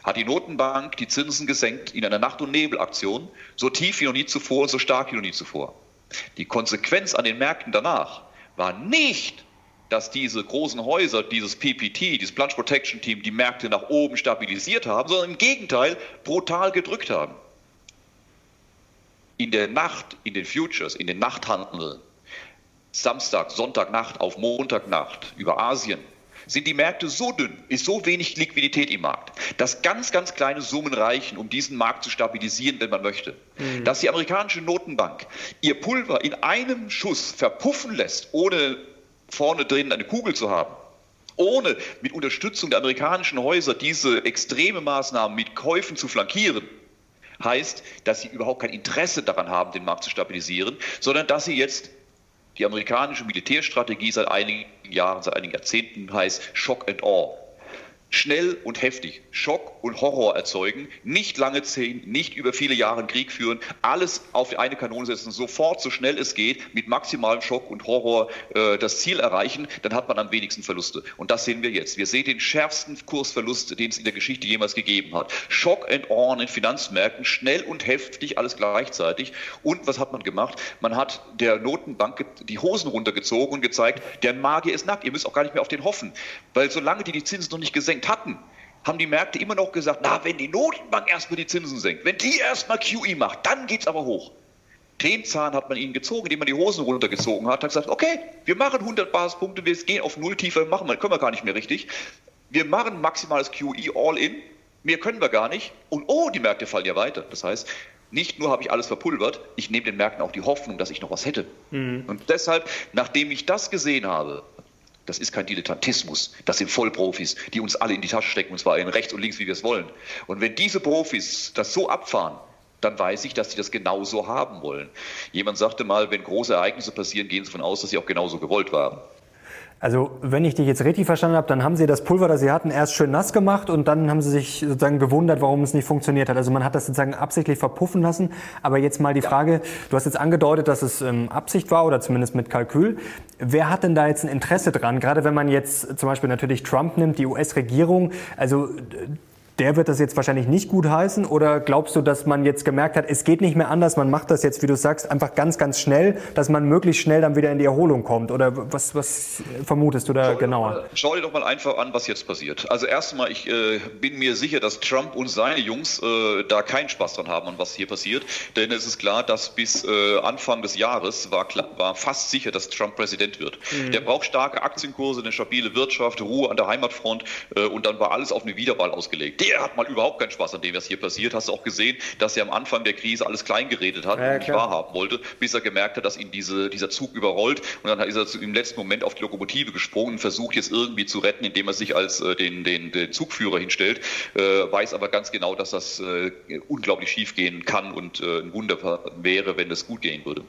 Speaker 2: hat die Notenbank die Zinsen gesenkt in einer Nacht- und Nebelaktion, so tief wie noch nie zuvor und so stark wie noch nie zuvor. Die Konsequenz an den Märkten danach war nicht, dass diese großen Häuser, dieses PPT, dieses Plunge Protection Team, die Märkte nach oben stabilisiert haben, sondern im Gegenteil brutal gedrückt haben. In der Nacht, in den Futures, in den Nachthandeln, Samstag, Sonntagnacht auf Montagnacht über Asien, sind die Märkte so dünn, ist so wenig Liquidität im Markt, dass ganz, ganz kleine Summen reichen, um diesen Markt zu stabilisieren, wenn man möchte. Mhm. Dass die amerikanische Notenbank ihr Pulver in einem Schuss verpuffen lässt, ohne vorne drin eine Kugel zu haben, ohne mit Unterstützung der amerikanischen Häuser diese extreme Maßnahmen mit Käufen zu flankieren, heißt, dass sie überhaupt kein Interesse daran haben, den Markt zu stabilisieren, sondern dass sie jetzt die amerikanische Militärstrategie seit einigen Jahren, seit einigen Jahrzehnten heißt Shock and Awe schnell und heftig Schock und Horror erzeugen, nicht lange ziehen, nicht über viele Jahre Krieg führen, alles auf eine Kanone setzen, sofort, so schnell es geht, mit maximalem Schock und Horror äh, das Ziel erreichen, dann hat man am wenigsten Verluste. Und das sehen wir jetzt. Wir sehen den schärfsten Kursverlust, den es in der Geschichte jemals gegeben hat. Schock and Awe in Finanzmärkten, schnell und heftig, alles gleichzeitig. Und was hat man gemacht? Man hat der Notenbank die Hosen runtergezogen und gezeigt, der Magier ist nackt, ihr müsst auch gar nicht mehr auf den hoffen. Weil solange die die Zinsen noch nicht gesenkt hatten, haben die Märkte immer noch gesagt, na, wenn die Notenbank erstmal die Zinsen senkt, wenn die erstmal QE macht, dann geht es aber hoch. Den Zahn hat man ihnen gezogen, indem man die Hosen runtergezogen hat, hat gesagt, okay, wir machen 100 Basispunkte, wir gehen auf null tiefer, machen wir, können wir gar nicht mehr richtig. Wir machen maximales QE all in, mehr können wir gar nicht. Und oh, die Märkte fallen ja weiter. Das heißt, nicht nur habe ich alles verpulvert, ich nehme den Märkten auch die Hoffnung, dass ich noch was hätte. Mhm. Und deshalb, nachdem ich das gesehen habe, das ist kein Dilettantismus. Das sind Vollprofis, die uns alle in die Tasche stecken, und zwar in rechts und links, wie wir es wollen. Und wenn diese Profis das so abfahren, dann weiß ich, dass sie das genauso haben wollen. Jemand sagte mal, wenn große Ereignisse passieren, gehen sie davon aus, dass sie auch genauso gewollt waren.
Speaker 1: Also, wenn ich dich jetzt richtig verstanden habe, dann haben Sie das Pulver, das Sie hatten, erst schön nass gemacht und dann haben Sie sich sozusagen gewundert, warum es nicht funktioniert hat. Also man hat das sozusagen absichtlich verpuffen lassen. Aber jetzt mal die Frage, du hast jetzt angedeutet, dass es ähm, Absicht war oder zumindest mit Kalkül. Wer hat denn da jetzt ein Interesse dran? Gerade wenn man jetzt zum Beispiel natürlich Trump nimmt, die US-Regierung. Also der wird das jetzt wahrscheinlich nicht gut heißen oder glaubst du, dass man jetzt gemerkt hat, es geht nicht mehr anders, man macht das jetzt, wie du sagst, einfach ganz, ganz schnell, dass man möglichst schnell dann wieder in die Erholung kommt? Oder was, was vermutest du da schau genauer?
Speaker 2: Mal, schau dir doch mal einfach an, was jetzt passiert. Also erstmal, ich äh, bin mir sicher, dass Trump und seine Jungs äh, da keinen Spaß dran haben, an was hier passiert. Denn es ist klar, dass bis äh, Anfang des Jahres war, klar, war fast sicher, dass Trump Präsident wird. Mhm. Der braucht starke Aktienkurse, eine stabile Wirtschaft, Ruhe an der Heimatfront äh, und dann war alles auf eine Wiederwahl ausgelegt der hat mal überhaupt keinen Spaß an dem, was hier passiert. Hast du auch gesehen, dass er am Anfang der Krise alles klein geredet hat ja, und nicht wahrhaben wollte, bis er gemerkt hat, dass ihn diese, dieser Zug überrollt. Und dann ist er im letzten Moment auf die Lokomotive gesprungen und versucht jetzt irgendwie zu retten, indem er sich als äh, den, den, den Zugführer hinstellt. Äh, weiß aber ganz genau, dass das äh, unglaublich schief gehen kann und äh, ein Wunder wäre, wenn das gut gehen würde.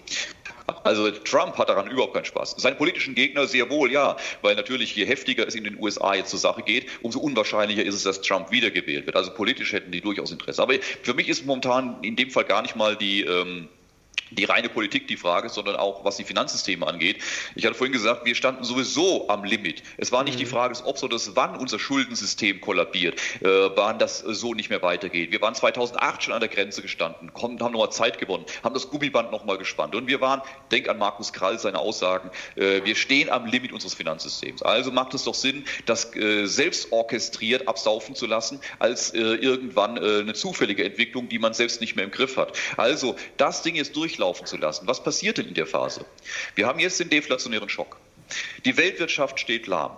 Speaker 2: Also Trump hat daran überhaupt keinen Spaß. Seine politischen Gegner sehr wohl, ja, weil natürlich je heftiger es in den USA jetzt zur Sache geht, umso unwahrscheinlicher ist es, dass Trump wiedergewählt wird. Also politisch hätten die durchaus Interesse. Aber für mich ist momentan in dem Fall gar nicht mal die ähm, die reine Politik die Frage, sondern auch was die Finanzsysteme angeht. Ich hatte vorhin gesagt, wir standen sowieso am Limit. Es war nicht mhm. die Frage des Ob, sondern des Wann unser Schuldensystem kollabiert, äh, wann das so nicht mehr weitergeht. Wir waren 2008 schon an der Grenze gestanden, konnten, haben nochmal Zeit gewonnen, haben das Gummiband nochmal gespannt. Und wir waren, denk an Markus Krall, seine Aussagen, äh, wir stehen am Limit unseres Finanzsystems. Also macht es doch Sinn, das äh, selbst orchestriert absaufen zu lassen, als äh, irgendwann äh, eine zufällige Entwicklung, die man selbst nicht mehr im Griff hat. Also das Ding ist durch durchlaufen zu lassen. Was passiert denn in der Phase? Wir haben jetzt den deflationären Schock. Die Weltwirtschaft steht lahm.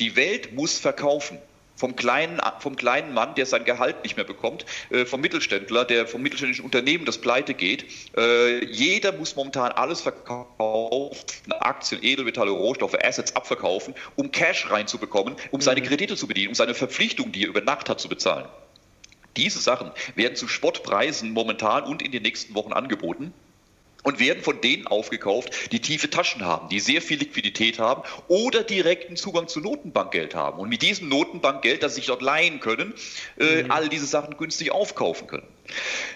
Speaker 2: Die Welt muss verkaufen vom kleinen, vom kleinen Mann, der sein Gehalt nicht mehr bekommt, äh, vom Mittelständler, der vom mittelständischen Unternehmen, das pleite geht. Äh, jeder muss momentan alles verkaufen, Aktien, Edelmetalle, Rohstoffe, Assets abverkaufen, um Cash reinzubekommen, um seine mhm. Kredite zu bedienen, um seine Verpflichtungen, die er über Nacht hat, zu bezahlen. Diese Sachen werden zu Spottpreisen momentan und in den nächsten Wochen angeboten. Und werden von denen aufgekauft, die tiefe Taschen haben, die sehr viel Liquidität haben oder direkten Zugang zu Notenbankgeld haben und mit diesem Notenbankgeld, das sie sich dort leihen können, äh, mhm. all diese Sachen günstig aufkaufen können.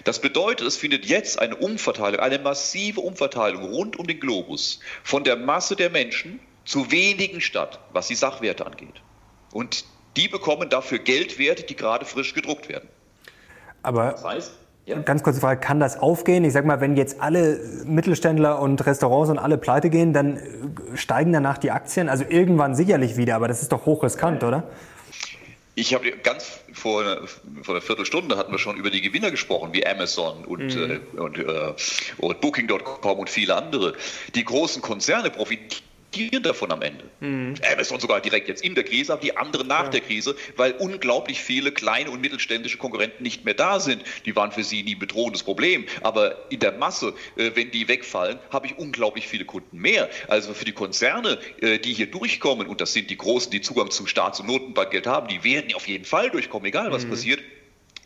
Speaker 2: Das bedeutet, es findet jetzt eine Umverteilung, eine massive Umverteilung rund um den Globus von der Masse der Menschen zu wenigen statt, was die Sachwerte angeht. Und die bekommen dafür Geldwerte, die gerade frisch gedruckt werden.
Speaker 1: Aber das heißt, ja. Ganz kurze Frage, kann das aufgehen? Ich sag mal, wenn jetzt alle Mittelständler und Restaurants und alle pleite gehen, dann äh, steigen danach die Aktien? Also irgendwann sicherlich wieder, aber das ist doch hochriskant, oder?
Speaker 2: Ich habe ganz vor, vor einer Viertelstunde hatten wir schon über die Gewinner gesprochen, wie Amazon und, mhm. äh, und, äh, und Booking.com und viele andere. Die großen Konzerne profitieren profitieren davon am Ende. Mhm. Amazon sogar direkt jetzt in der Krise, aber die anderen nach ja. der Krise, weil unglaublich viele kleine und mittelständische Konkurrenten nicht mehr da sind. Die waren für sie nie ein bedrohendes Problem. Aber in der Masse, äh, wenn die wegfallen, habe ich unglaublich viele Kunden mehr. Also für die Konzerne, äh, die hier durchkommen, und das sind die Großen, die Zugang zum Staats- und Notenbankgeld haben, die werden auf jeden Fall durchkommen, egal was mhm. passiert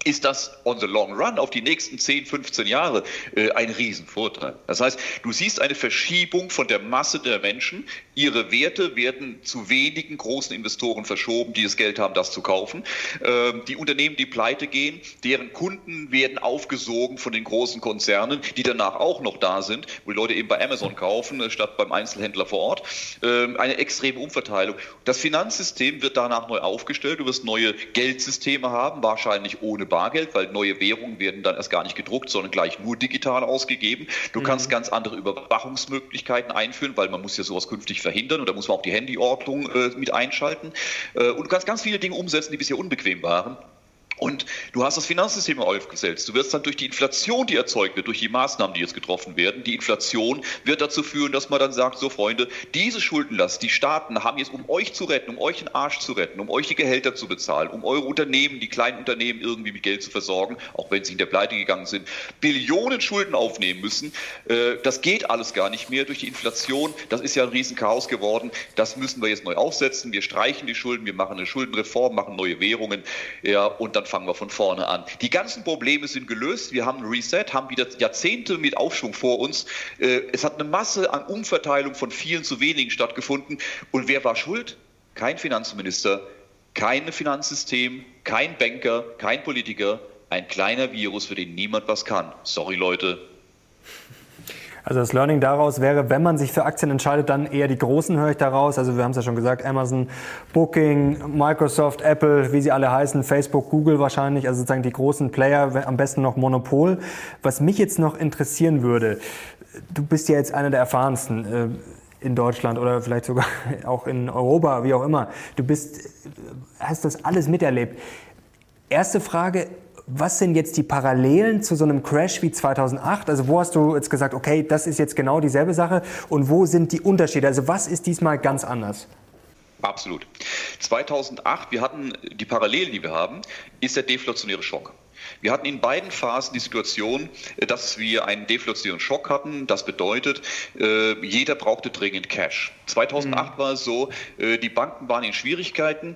Speaker 2: ist das on the long run auf die nächsten 10, 15 Jahre äh, ein Riesenvorteil. Das heißt, du siehst eine Verschiebung von der Masse der Menschen. Ihre Werte werden zu wenigen großen Investoren verschoben, die das Geld haben, das zu kaufen. Ähm, die Unternehmen, die pleite gehen, deren Kunden werden aufgesogen von den großen Konzernen, die danach auch noch da sind, wo die Leute eben bei Amazon kaufen, äh, statt beim Einzelhändler vor Ort. Ähm, eine extreme Umverteilung. Das Finanzsystem wird danach neu aufgestellt. Du wirst neue Geldsysteme haben, wahrscheinlich ohne. Bargeld, weil neue Währungen werden dann erst gar nicht gedruckt, sondern gleich nur digital ausgegeben. Du mhm. kannst ganz andere Überwachungsmöglichkeiten einführen, weil man muss ja sowas künftig verhindern und da muss man auch die Handyordnung äh, mit einschalten. Äh, und du kannst ganz viele Dinge umsetzen, die bisher unbequem waren. Und du hast das Finanzsystem aufgesetzt. Du wirst dann durch die Inflation, die erzeugt wird, durch die Maßnahmen, die jetzt getroffen werden, die Inflation wird dazu führen, dass man dann sagt, so Freunde, diese Schuldenlast, die Staaten haben jetzt, um euch zu retten, um euch den Arsch zu retten, um euch die Gehälter zu bezahlen, um eure Unternehmen, die kleinen Unternehmen irgendwie mit Geld zu versorgen, auch wenn sie in der Pleite gegangen sind, Billionen Schulden aufnehmen müssen. Äh, das geht alles gar nicht mehr durch die Inflation. Das ist ja ein Riesenchaos geworden. Das müssen wir jetzt neu aufsetzen. Wir streichen die Schulden, wir machen eine Schuldenreform, machen neue Währungen. Ja, und dann fangen wir von vorne an. Die ganzen Probleme sind gelöst. Wir haben ein Reset, haben wieder Jahrzehnte mit Aufschwung vor uns. Äh, es hat eine Masse an Umverteilung von vielen zu wenigen stattgefunden. Und wer war schuld? Kein Finanzminister, kein Finanzsystem, kein Banker, kein Politiker. Ein kleiner Virus, für den niemand was kann. Sorry Leute,
Speaker 1: also das Learning daraus wäre, wenn man sich für Aktien entscheidet, dann eher die großen höre ich daraus. Also wir haben es ja schon gesagt, Amazon, Booking, Microsoft, Apple, wie sie alle heißen, Facebook, Google wahrscheinlich, also sozusagen die großen Player, am besten noch Monopol. Was mich jetzt noch interessieren würde, du bist ja jetzt einer der erfahrensten äh, in Deutschland oder vielleicht sogar auch in Europa, wie auch immer. Du bist, hast das alles miterlebt. Erste Frage, was sind jetzt die Parallelen zu so einem Crash wie 2008? Also wo hast du jetzt gesagt, okay, das ist jetzt genau dieselbe Sache und wo sind die Unterschiede? Also was ist diesmal ganz anders?
Speaker 2: Absolut. 2008, wir hatten die Parallelen, die wir haben, ist der deflationäre Schock. Wir hatten in beiden Phasen die Situation, dass wir einen deflationären Schock hatten. Das bedeutet, äh, jeder brauchte dringend Cash. 2008 mhm. war es so, äh, die Banken waren in Schwierigkeiten.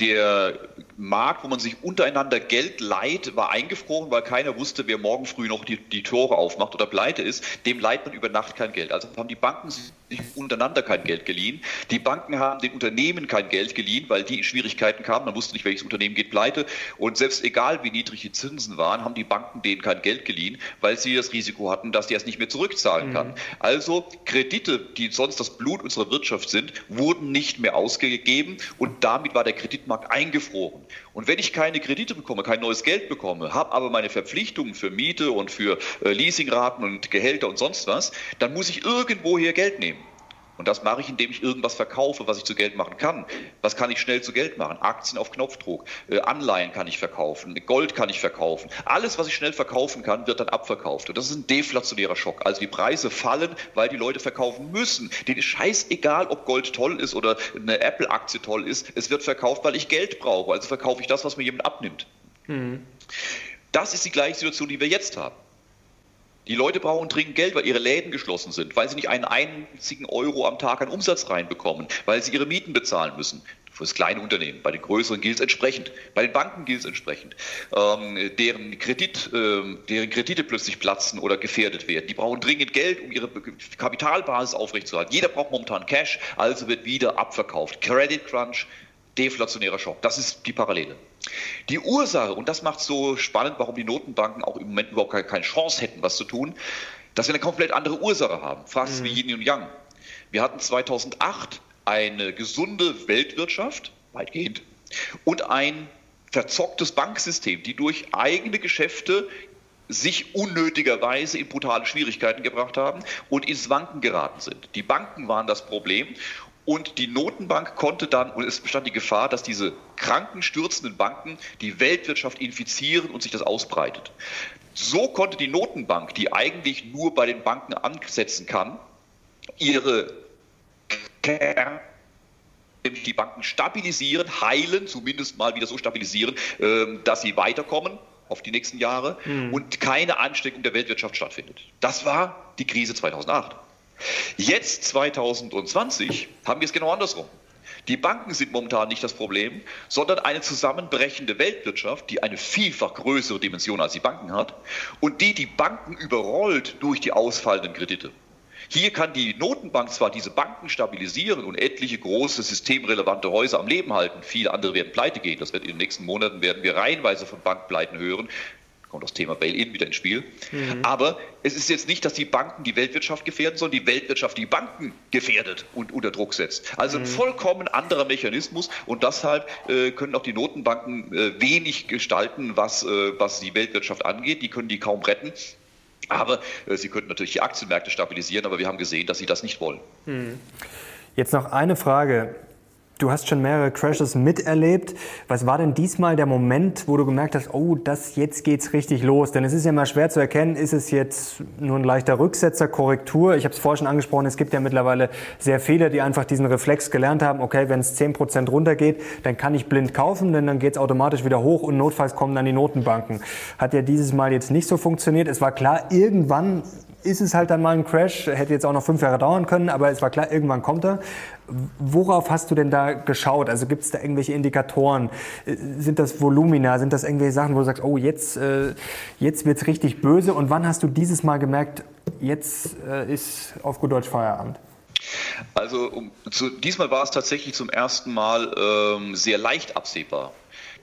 Speaker 2: Der Markt, wo man sich untereinander Geld leiht, war eingefroren, weil keiner wusste, wer morgen früh noch die, die Tore aufmacht oder pleite ist. Dem leiht man über Nacht kein Geld. Also haben die Banken sich untereinander kein Geld geliehen. Die Banken haben den Unternehmen kein Geld geliehen, weil die in Schwierigkeiten kamen. Man wusste nicht, welches Unternehmen geht pleite. Und selbst egal, wie niedrig die Zinsen waren, haben die Banken denen kein Geld geliehen, weil sie das Risiko hatten, dass die es nicht mehr zurückzahlen kann. Mhm. Also Kredite, die sonst das Blut unserer Wirtschaft sind, wurden nicht mehr ausgegeben und damit war der Kreditmarkt eingefroren. Und wenn ich keine Kredite bekomme, kein neues Geld bekomme, habe aber meine Verpflichtungen für Miete und für äh, Leasingraten und Gehälter und sonst was, dann muss ich irgendwoher Geld nehmen. Und das mache ich, indem ich irgendwas verkaufe, was ich zu Geld machen kann. Was kann ich schnell zu Geld machen? Aktien auf Knopfdruck, äh, Anleihen kann ich verkaufen, Gold kann ich verkaufen. Alles, was ich schnell verkaufen kann, wird dann abverkauft. Und das ist ein deflationärer Schock. Also die Preise fallen, weil die Leute verkaufen müssen. Denen ist scheißegal, ob Gold toll ist oder eine Apple-Aktie toll ist. Es wird verkauft, weil ich Geld brauche. Also verkaufe ich das, was mir jemand abnimmt. Mhm. Das ist die gleiche Situation, die wir jetzt haben. Die Leute brauchen dringend Geld, weil ihre Läden geschlossen sind, weil sie nicht einen einzigen Euro am Tag an Umsatz reinbekommen, weil sie ihre Mieten bezahlen müssen. für das kleine Unternehmen. Bei den größeren gilt es entsprechend. Bei den Banken gilt es entsprechend. Ähm, deren, Kredit, ähm, deren Kredite plötzlich platzen oder gefährdet werden. Die brauchen dringend Geld, um ihre Kapitalbasis aufrechtzuerhalten. Jeder braucht momentan Cash, also wird wieder abverkauft. Credit Crunch, deflationärer Schock. Das ist die Parallele. Die Ursache, und das macht es so spannend, warum die Notenbanken auch im Moment überhaupt keine Chance hätten, was zu tun, dass wir eine komplett andere Ursache haben. Fast mhm. wie Yin und Yang. Wir hatten 2008 eine gesunde Weltwirtschaft, weitgehend, und ein verzocktes Banksystem, die durch eigene Geschäfte sich unnötigerweise in brutale Schwierigkeiten gebracht haben und ins Wanken geraten sind. Die Banken waren das Problem und die Notenbank konnte dann, und es bestand die Gefahr, dass diese kranken, stürzenden Banken die Weltwirtschaft infizieren und sich das ausbreitet. So konnte die Notenbank, die eigentlich nur bei den Banken ansetzen kann, ihre die Banken stabilisieren, heilen, zumindest mal wieder so stabilisieren, ähm, dass sie weiterkommen auf die nächsten Jahre mhm. und keine Ansteckung der Weltwirtschaft stattfindet. Das war die Krise 2008. Jetzt 2020 haben wir es genau andersrum. Die Banken sind momentan nicht das Problem, sondern eine zusammenbrechende Weltwirtschaft, die eine vielfach größere Dimension als die Banken hat und die die Banken überrollt durch die ausfallenden Kredite. Hier kann die Notenbank zwar diese Banken stabilisieren und etliche große systemrelevante Häuser am Leben halten, viele andere werden pleite gehen. Das wird in den nächsten Monaten werden wir reihenweise von Bankpleiten hören. Kommt das Thema Bail-in wieder ins Spiel. Mhm. Aber es ist jetzt nicht, dass die Banken die Weltwirtschaft gefährden, sondern die Weltwirtschaft die Banken gefährdet und unter Druck setzt. Also ein mhm. vollkommen anderer Mechanismus und deshalb äh, können auch die Notenbanken äh, wenig gestalten, was, äh, was die Weltwirtschaft angeht. Die können die kaum retten. Aber äh, sie könnten natürlich die Aktienmärkte stabilisieren, aber wir haben gesehen, dass sie das nicht wollen. Hm.
Speaker 1: Jetzt noch eine Frage. Du hast schon mehrere Crashes miterlebt. Was war denn diesmal der Moment, wo du gemerkt hast, oh, das jetzt geht's richtig los? Denn es ist ja mal schwer zu erkennen, ist es jetzt nur ein leichter Rücksetzer, Korrektur? Ich habe es vorher schon angesprochen, es gibt ja mittlerweile sehr viele, die einfach diesen Reflex gelernt haben, okay, wenn es 10% runtergeht, dann kann ich blind kaufen, denn dann geht's automatisch wieder hoch und notfalls kommen dann die Notenbanken. Hat ja dieses Mal jetzt nicht so funktioniert. Es war klar, irgendwann ist es halt dann mal ein Crash, hätte jetzt auch noch fünf Jahre dauern können, aber es war klar, irgendwann kommt er. Worauf hast du denn da geschaut? Also gibt es da irgendwelche Indikatoren? Sind das Volumina? Sind das irgendwelche Sachen, wo du sagst, oh, jetzt, äh, jetzt wird es richtig böse? Und wann hast du dieses Mal gemerkt, jetzt äh, ist auf gut Deutsch Feierabend?
Speaker 2: Also um, zu, diesmal war es tatsächlich zum ersten Mal ähm, sehr leicht absehbar.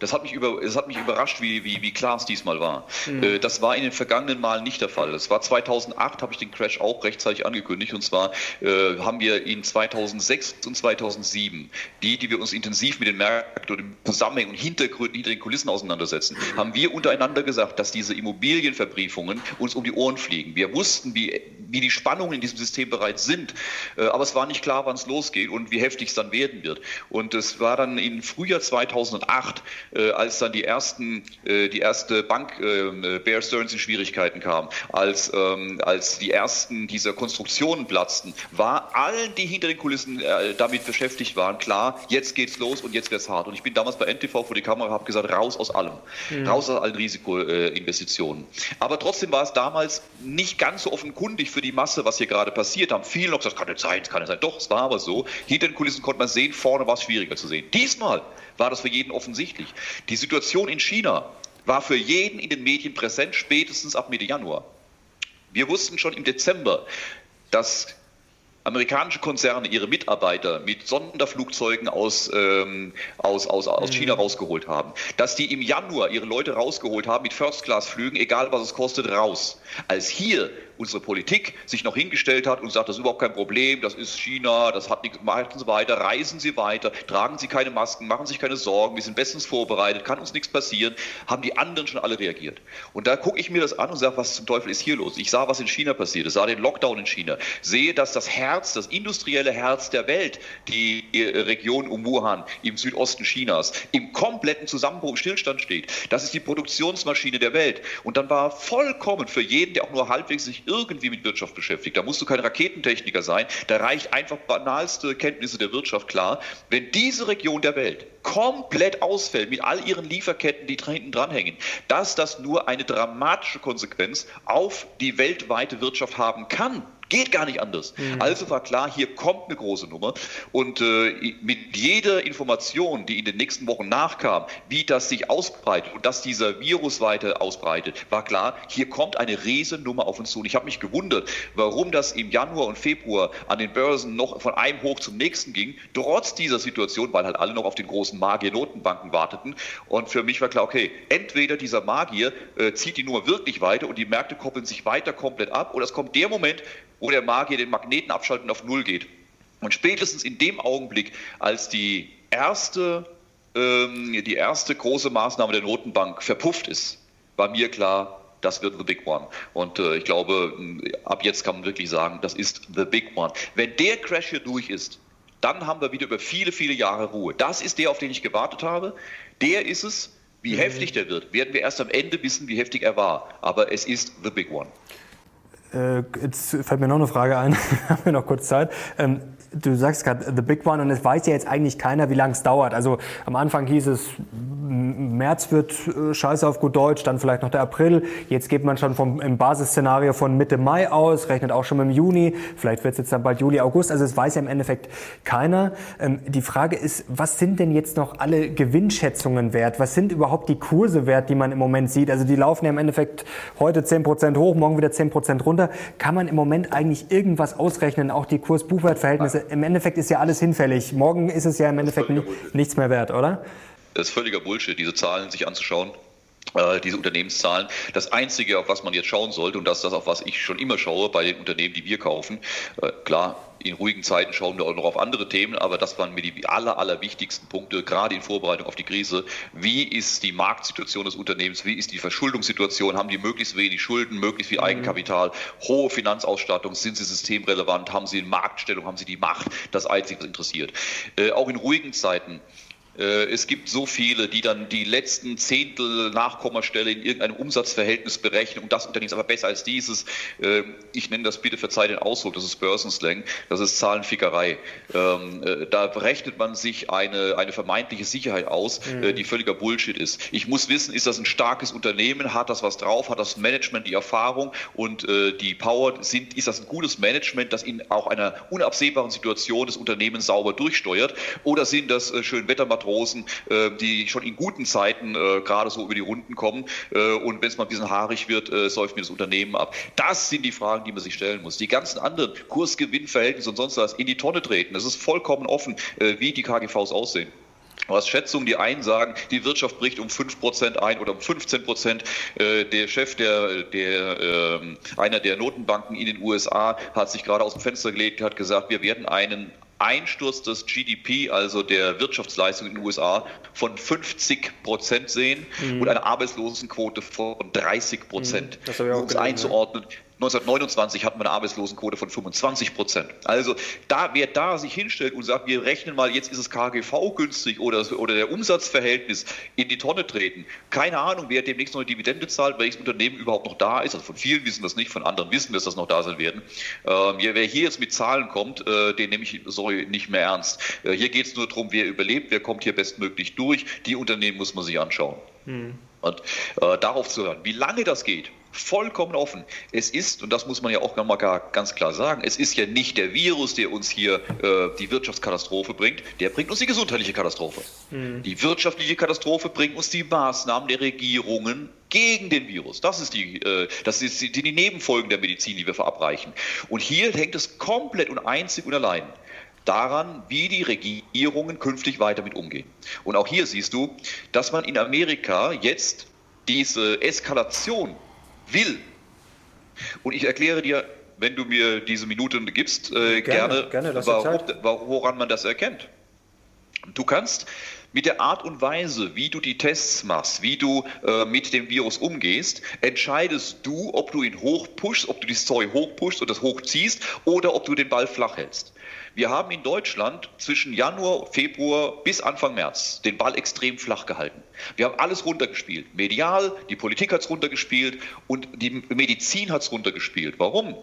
Speaker 2: Das hat mich, über, das hat mich überrascht, wie, wie, wie klar es diesmal war. Mhm. Äh, das war in den vergangenen Malen nicht der Fall. Das war 2008, habe ich den Crash auch rechtzeitig angekündigt. Und zwar äh, haben wir in 2006 und 2007, die, die wir uns intensiv mit den Märkten und den Zusammenhängen und Hintergründen hinter den Kulissen auseinandersetzen, haben wir untereinander gesagt, dass diese Immobilienverbriefungen uns um die Ohren fliegen. Wir wussten, wie, wie die Spannungen in diesem System bereits sind, äh, aber es war nicht klar, wann es losgeht und wie heftig es dann werden wird. Und es war dann im Frühjahr 2008, äh, als dann die ersten, äh, die erste Bank äh, Bear Stearns in Schwierigkeiten kam, als, ähm, als die ersten dieser Konstruktionen platzten, war allen, die hinter den Kulissen damit beschäftigt waren, klar, jetzt geht's los und jetzt wird's hart. Und ich bin damals bei NTV vor die Kamera, habe gesagt, raus aus allem, mhm. raus aus allen Risikoinvestitionen. Aber trotzdem war es damals nicht ganz so offenkundig für die Masse, was hier gerade passiert. Haben viele noch gesagt, kann nicht sein, kann nicht sein. Doch, es war aber so. Hinter den Kulissen konnte man sehen, vorne war es schwieriger zu sehen. Diesmal war das für jeden offensichtlich. Die Situation in China war für jeden in den Medien präsent, spätestens ab Mitte Januar. Wir wussten schon im Dezember, dass amerikanische Konzerne ihre Mitarbeiter mit Sonderflugzeugen aus, ähm, aus, aus, aus mhm. China rausgeholt haben. Dass die im Januar ihre Leute rausgeholt haben mit First-Class-Flügen, egal was es kostet, raus. Als hier unsere Politik sich noch hingestellt hat und sagt, das ist überhaupt kein Problem, das ist China, das hat nichts, machen Sie weiter, reisen Sie weiter, tragen Sie keine Masken, machen Sie sich keine Sorgen, wir sind bestens vorbereitet, kann uns nichts passieren, haben die anderen schon alle reagiert. Und da gucke ich mir das an und sage, was zum Teufel ist hier los? Ich sah, was in China passiert, ich sah den Lockdown in China, sehe, dass das Herz, das industrielle Herz der Welt, die Region um Wuhan im Südosten Chinas, im kompletten Zusammenbruch, Stillstand steht. Das ist die Produktionsmaschine der Welt. Und dann war vollkommen für jeden, der auch nur halbwegs sich irgendwie mit Wirtschaft beschäftigt. Da musst du kein Raketentechniker sein, da reicht einfach banalste Kenntnisse der Wirtschaft klar. Wenn diese Region der Welt komplett ausfällt mit all ihren Lieferketten, die hinten dranhängen, dass das nur eine dramatische Konsequenz auf die weltweite Wirtschaft haben kann, Geht gar nicht anders. Mhm. Also war klar, hier kommt eine große Nummer. Und äh, mit jeder Information, die in den nächsten Wochen nachkam, wie das sich ausbreitet und dass dieser Virus weiter ausbreitet, war klar, hier kommt eine Riesennummer auf uns zu. Und ich habe mich gewundert, warum das im Januar und Februar an den Börsen noch von einem hoch zum nächsten ging, trotz dieser Situation, weil halt alle noch auf den großen Magier-Notenbanken warteten. Und für mich war klar, okay, entweder dieser Magier äh, zieht die Nummer wirklich weiter und die Märkte koppeln sich weiter komplett ab, oder es kommt der Moment, wo der Magier den Magneten abschaltet und auf Null geht. Und spätestens in dem Augenblick, als die erste, ähm, die erste große Maßnahme der Notenbank verpufft ist, war mir klar, das wird the big one. Und äh, ich glaube, ab jetzt kann man wirklich sagen, das ist the big one. Wenn der Crash hier durch ist, dann haben wir wieder über viele, viele Jahre Ruhe. Das ist der, auf den ich gewartet habe. Der ist es. Wie mhm. heftig der wird, werden wir erst am Ende wissen, wie heftig er war. Aber es ist the big one.
Speaker 1: Äh, jetzt fällt mir noch eine Frage ein, haben wir noch kurz Zeit. Ähm, du sagst gerade The Big One und es weiß ja jetzt eigentlich keiner, wie lange es dauert. Also am Anfang hieß es, März wird äh, scheiße auf gut Deutsch, dann vielleicht noch der April. Jetzt geht man schon vom, im Basisszenario von Mitte Mai aus, rechnet auch schon mit dem Juni. Vielleicht wird es jetzt dann bald Juli, August. Also es weiß ja im Endeffekt keiner. Ähm, die Frage ist, was sind denn jetzt noch alle Gewinnschätzungen wert? Was sind überhaupt die Kurse wert, die man im Moment sieht? Also die laufen ja im Endeffekt heute 10% hoch, morgen wieder 10% runter. Kann man im Moment eigentlich irgendwas ausrechnen? Auch die Kurs-Buchwert-Verhältnisse im Endeffekt ist ja alles hinfällig. Morgen ist es ja im Endeffekt nichts mehr wert, oder?
Speaker 2: Das ist völliger Bullshit, diese Zahlen sich anzuschauen äh, diese Unternehmenszahlen. Das Einzige, auf was man jetzt schauen sollte, und das ist das, auf was ich schon immer schaue bei den Unternehmen, die wir kaufen, äh, klar, in ruhigen Zeiten schauen wir auch noch auf andere Themen, aber das waren mir die aller, aller wichtigsten Punkte, gerade in Vorbereitung auf die Krise. Wie ist die Marktsituation des Unternehmens? Wie ist die Verschuldungssituation? Haben die möglichst wenig Schulden, möglichst viel mhm. Eigenkapital, hohe Finanzausstattung? Sind sie systemrelevant? Haben sie eine Marktstellung? Haben sie die Macht? Das Einzige, was interessiert. Äh, auch in ruhigen Zeiten es gibt so viele, die dann die letzten Zehntel Nachkommastelle in irgendeinem Umsatzverhältnis berechnen und das Unternehmen ist aber besser als dieses. Äh, ich nenne das bitte, verzeih den Ausdruck, das ist Börsenslang, das ist Zahlenfickerei. Ähm, äh, da berechnet man sich eine, eine vermeintliche Sicherheit aus, mhm. die völliger Bullshit ist. Ich muss wissen, ist das ein starkes Unternehmen, hat das was drauf, hat das Management die Erfahrung und die Power, sind, ist das ein gutes Management, das in auch einer unabsehbaren Situation des Unternehmens sauber durchsteuert oder sind das schön Wettermatronen Matrosen, äh, die schon in guten Zeiten äh, gerade so über die Runden kommen. Äh, und wenn es mal ein bisschen haarig wird, säuft mir das Unternehmen ab. Das sind die Fragen, die man sich stellen muss. Die ganzen anderen Kursgewinnverhältnisse und sonst was in die Tonne treten. Das ist vollkommen offen, wie die KGVs aussehen. Hast Schätzungen, die einen sagen, die Wirtschaft bricht um 5% ein oder um 15%. Der Chef der, der, ähm, einer der Notenbanken in den USA hat sich gerade aus dem Fenster gelegt, hat gesagt, wir werden einen Einsturz des GDP, also der Wirtschaftsleistung in den USA, von 50 Prozent sehen mhm. und eine Arbeitslosenquote von 30 Prozent. Mhm, um es einzuordnen, 1929 hatten wir eine Arbeitslosenquote von 25 Prozent. Also da, wer da sich hinstellt und sagt, wir rechnen mal, jetzt ist es KGV günstig oder, oder der Umsatzverhältnis in die Tonne treten. Keine Ahnung, wer demnächst noch eine Dividende zahlt, welches Unternehmen überhaupt noch da ist. Also von vielen wissen das nicht, von anderen wissen, dass das noch da sein werden. Ähm, wer hier jetzt mit Zahlen kommt, äh, den nehme ich sorry, nicht mehr ernst. Äh, hier geht es nur darum, wer überlebt, wer kommt hier bestmöglich durch. Die Unternehmen muss man sich anschauen. Hm. Und äh, darauf zu hören. Wie lange das geht, vollkommen offen. Es ist, und das muss man ja auch mal ganz klar sagen, es ist ja nicht der Virus, der uns hier äh, die Wirtschaftskatastrophe bringt, der bringt uns die gesundheitliche Katastrophe. Mhm. Die wirtschaftliche Katastrophe bringt uns die Maßnahmen der Regierungen gegen den Virus. Das ist die, äh, das ist die, die Nebenfolgen der Medizin, die wir verabreichen. Und hier hängt es komplett und einzig und allein daran, wie die Regierungen künftig weiter mit umgehen. Und auch hier siehst du, dass man in Amerika jetzt diese Eskalation will. Und ich erkläre dir, wenn du mir diese Minuten gibst, äh, gerne, gerne, gerne warum, woran man das erkennt. Du kannst mit der Art und Weise, wie du die Tests machst, wie du äh, mit dem Virus umgehst, entscheidest du, ob du ihn hochpushst, ob du die Story hochpushst und das hochziehst oder ob du den Ball flach hältst. Wir haben in Deutschland zwischen Januar, Februar bis Anfang März den Ball extrem flach gehalten. Wir haben alles runtergespielt. Medial, die Politik hat es runtergespielt und die Medizin hat es runtergespielt. Warum?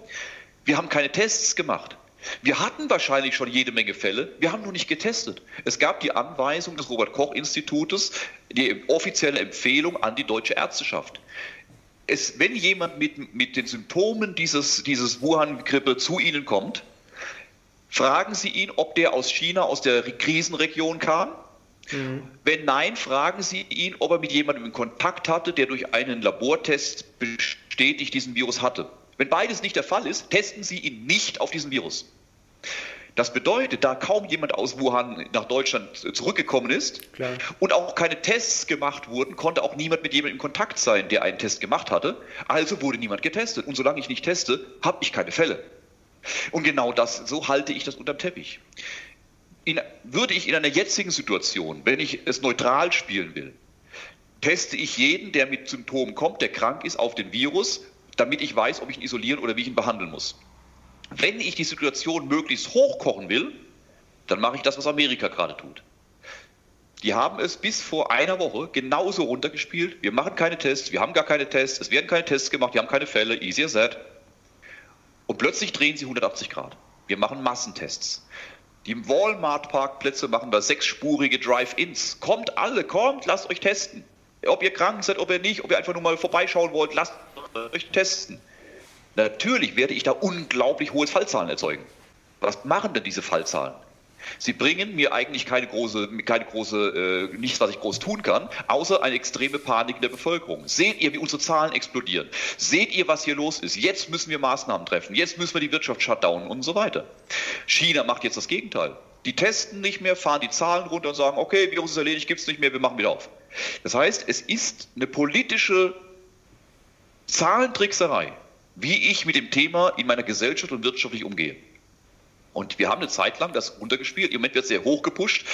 Speaker 2: Wir haben keine Tests gemacht. Wir hatten wahrscheinlich schon jede Menge Fälle, wir haben nur nicht getestet. Es gab die Anweisung des Robert Koch Institutes, die offizielle Empfehlung an die deutsche Ärzteschaft. es, wenn jemand mit, mit den Symptomen dieses, dieses Wuhan-Grippe zu Ihnen kommt, fragen Sie ihn, ob der aus China, aus der Krisenregion kam. Mhm. Wenn nein, fragen Sie ihn, ob er mit jemandem in Kontakt hatte, der durch einen Labortest bestätigt diesen Virus hatte. Wenn beides nicht der Fall ist, testen Sie ihn nicht auf diesen Virus. Das bedeutet, da kaum jemand aus Wuhan nach Deutschland zurückgekommen ist Klar. und auch keine Tests gemacht wurden, konnte auch niemand mit jemandem in Kontakt sein, der einen Test gemacht hatte. Also wurde niemand getestet. Und solange ich nicht teste, habe ich keine Fälle. Und genau das, so halte ich das unterm Teppich. In, würde ich in einer jetzigen Situation, wenn ich es neutral spielen will, teste ich jeden, der mit Symptomen kommt, der krank ist, auf den Virus, damit ich weiß, ob ich ihn isolieren oder wie ich ihn behandeln muss. Wenn ich die Situation möglichst hochkochen will, dann mache ich das, was Amerika gerade tut. Die haben es bis vor einer Woche genauso runtergespielt. Wir machen keine Tests, wir haben gar keine Tests, es werden keine Tests gemacht, wir haben keine Fälle, easy as that. Und plötzlich drehen sie 180 Grad. Wir machen Massentests. Die Walmart-Parkplätze machen da sechsspurige Drive-Ins. Kommt alle, kommt, lasst euch testen. Ob ihr krank seid, ob ihr nicht, ob ihr einfach nur mal vorbeischauen wollt, lasst euch testen. Natürlich werde ich da unglaublich hohe Fallzahlen erzeugen. Was machen denn diese Fallzahlen? Sie bringen mir eigentlich keine große, keine große, äh, nichts, was ich groß tun kann, außer eine extreme Panik in der Bevölkerung. Seht ihr, wie unsere Zahlen explodieren? Seht ihr, was hier los ist? Jetzt müssen wir Maßnahmen treffen. Jetzt müssen wir die Wirtschaft shutdownen und so weiter. China macht jetzt das Gegenteil. Die testen nicht mehr, fahren die Zahlen runter und sagen, okay, Virus ist erledigt, gibt es nicht mehr, wir machen wieder auf. Das heißt, es ist eine politische Zahlentrickserei wie ich mit dem Thema in meiner Gesellschaft und wirtschaftlich umgehe. Und wir haben eine Zeit lang das runtergespielt. Im Moment wird es sehr hoch gepusht.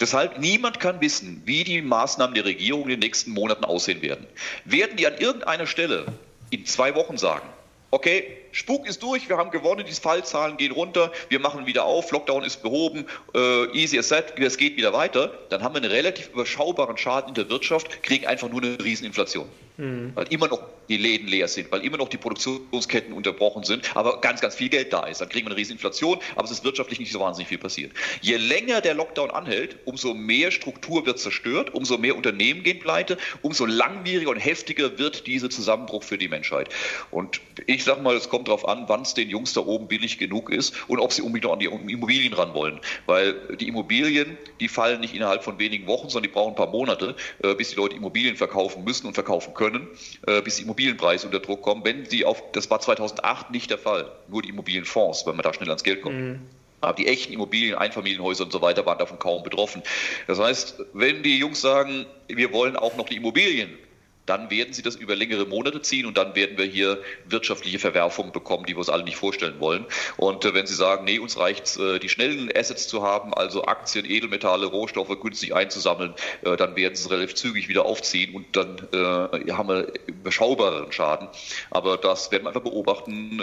Speaker 2: Deshalb niemand kann wissen, wie die Maßnahmen der Regierung in den nächsten Monaten aussehen werden. Werden die an irgendeiner Stelle in zwei Wochen sagen, okay, Spuk ist durch, wir haben gewonnen, die Fallzahlen gehen runter, wir machen wieder auf, Lockdown ist behoben, äh, easy as that, es geht wieder weiter, dann haben wir einen relativ überschaubaren Schaden in der Wirtschaft, kriegen einfach nur eine Rieseninflation. Mhm. Weil immer noch die Läden leer sind, weil immer noch die Produktionsketten unterbrochen sind, aber ganz, ganz viel Geld da ist. Dann kriegen wir eine Rieseninflation, aber es ist wirtschaftlich nicht so wahnsinnig viel passiert. Je länger der Lockdown anhält, umso mehr Struktur wird zerstört, umso mehr Unternehmen gehen pleite, umso langwieriger und heftiger wird dieser Zusammenbruch für die Menschheit. Und ich sage mal, es kommt darauf an, wann es den Jungs da oben billig genug ist und ob sie unbedingt noch an die Immobilien ran wollen. Weil die Immobilien, die fallen nicht innerhalb von wenigen Wochen, sondern die brauchen ein paar Monate, äh, bis die Leute Immobilien verkaufen müssen und verkaufen können, äh, bis die Immobilienpreise unter Druck kommen. Wenn sie auf, das war 2008 nicht der Fall, nur die Immobilienfonds, weil man da schnell ans Geld kommt. Mhm. Aber die echten Immobilien, Einfamilienhäuser und so weiter waren davon kaum betroffen. Das heißt, wenn die Jungs sagen, wir wollen auch noch die Immobilien dann werden sie das über längere Monate ziehen und dann werden wir hier wirtschaftliche Verwerfungen bekommen, die wir uns alle nicht vorstellen wollen. Und äh, wenn Sie sagen, nee, uns reicht äh, die schnellen Assets zu haben, also Aktien, Edelmetalle, Rohstoffe günstig einzusammeln, äh, dann werden sie es relativ zügig wieder aufziehen und dann haben wir überschaubareren Schaden. Aber das werden wir einfach beobachten,